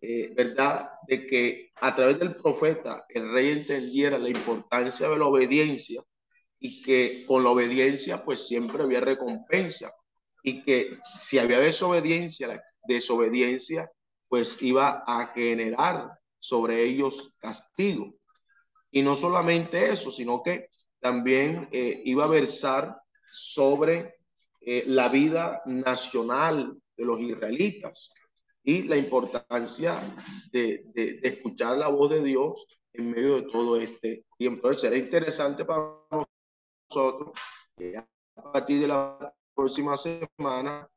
eh, ¿verdad? De que a través del profeta el rey entendiera la importancia de la obediencia y que con la obediencia pues siempre había recompensa y que si había desobediencia, desobediencia, pues iba a generar sobre ellos castigo. Y no solamente eso, sino que también eh, iba a versar sobre eh, la vida nacional de los israelitas y la importancia de, escuchar la voz de Dios en medio de todo este tiempo. Entonces será interesante para nosotros a partir de la próxima semana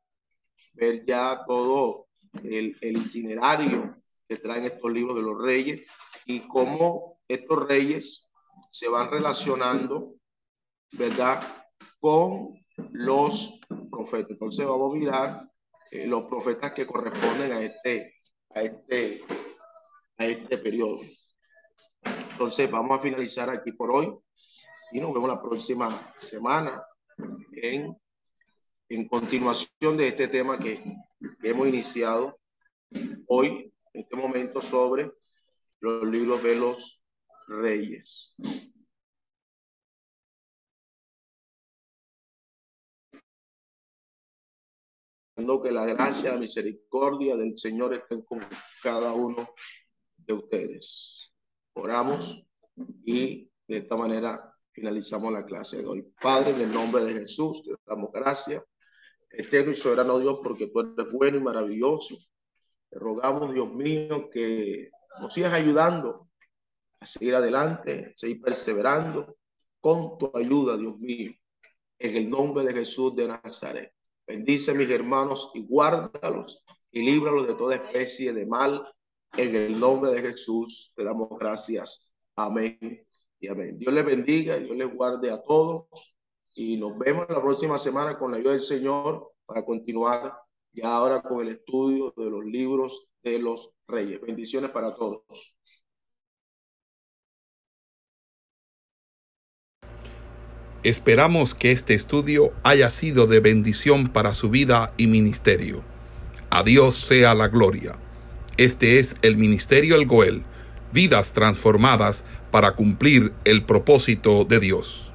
ver ya todo el, el, itinerario que traen estos libros de los reyes y cómo estos reyes se van relacionando, ¿verdad? Con los profetas. Entonces vamos a mirar eh, los profetas que corresponden a este, a este, a este periodo. Entonces vamos a finalizar aquí por hoy y nos vemos la próxima semana en, en continuación de este tema que, hemos iniciado hoy, en este momento, sobre los libros de los reyes. que la gracia, la misericordia del Señor estén con cada uno de ustedes. Oramos y de esta manera finalizamos la clase de hoy. Padre, en el nombre de Jesús, te damos gracias. Eterno y soberano Dios, porque tú eres bueno y maravilloso. Te rogamos, Dios mío, que nos sigas ayudando a seguir adelante, a seguir perseverando con tu ayuda, Dios mío, en el nombre de Jesús de Nazaret. Bendice mis hermanos y guárdalos y líbralos de toda especie de mal. En el nombre de Jesús te damos gracias. Amén y amén. Dios les bendiga, Dios les guarde a todos y nos vemos la próxima semana con la ayuda del Señor para continuar ya ahora con el estudio de los libros de los reyes. Bendiciones para todos. Esperamos que este estudio haya sido de bendición para su vida y ministerio. A Dios sea la gloria. Este es el Ministerio El Goel, vidas transformadas para cumplir el propósito de Dios.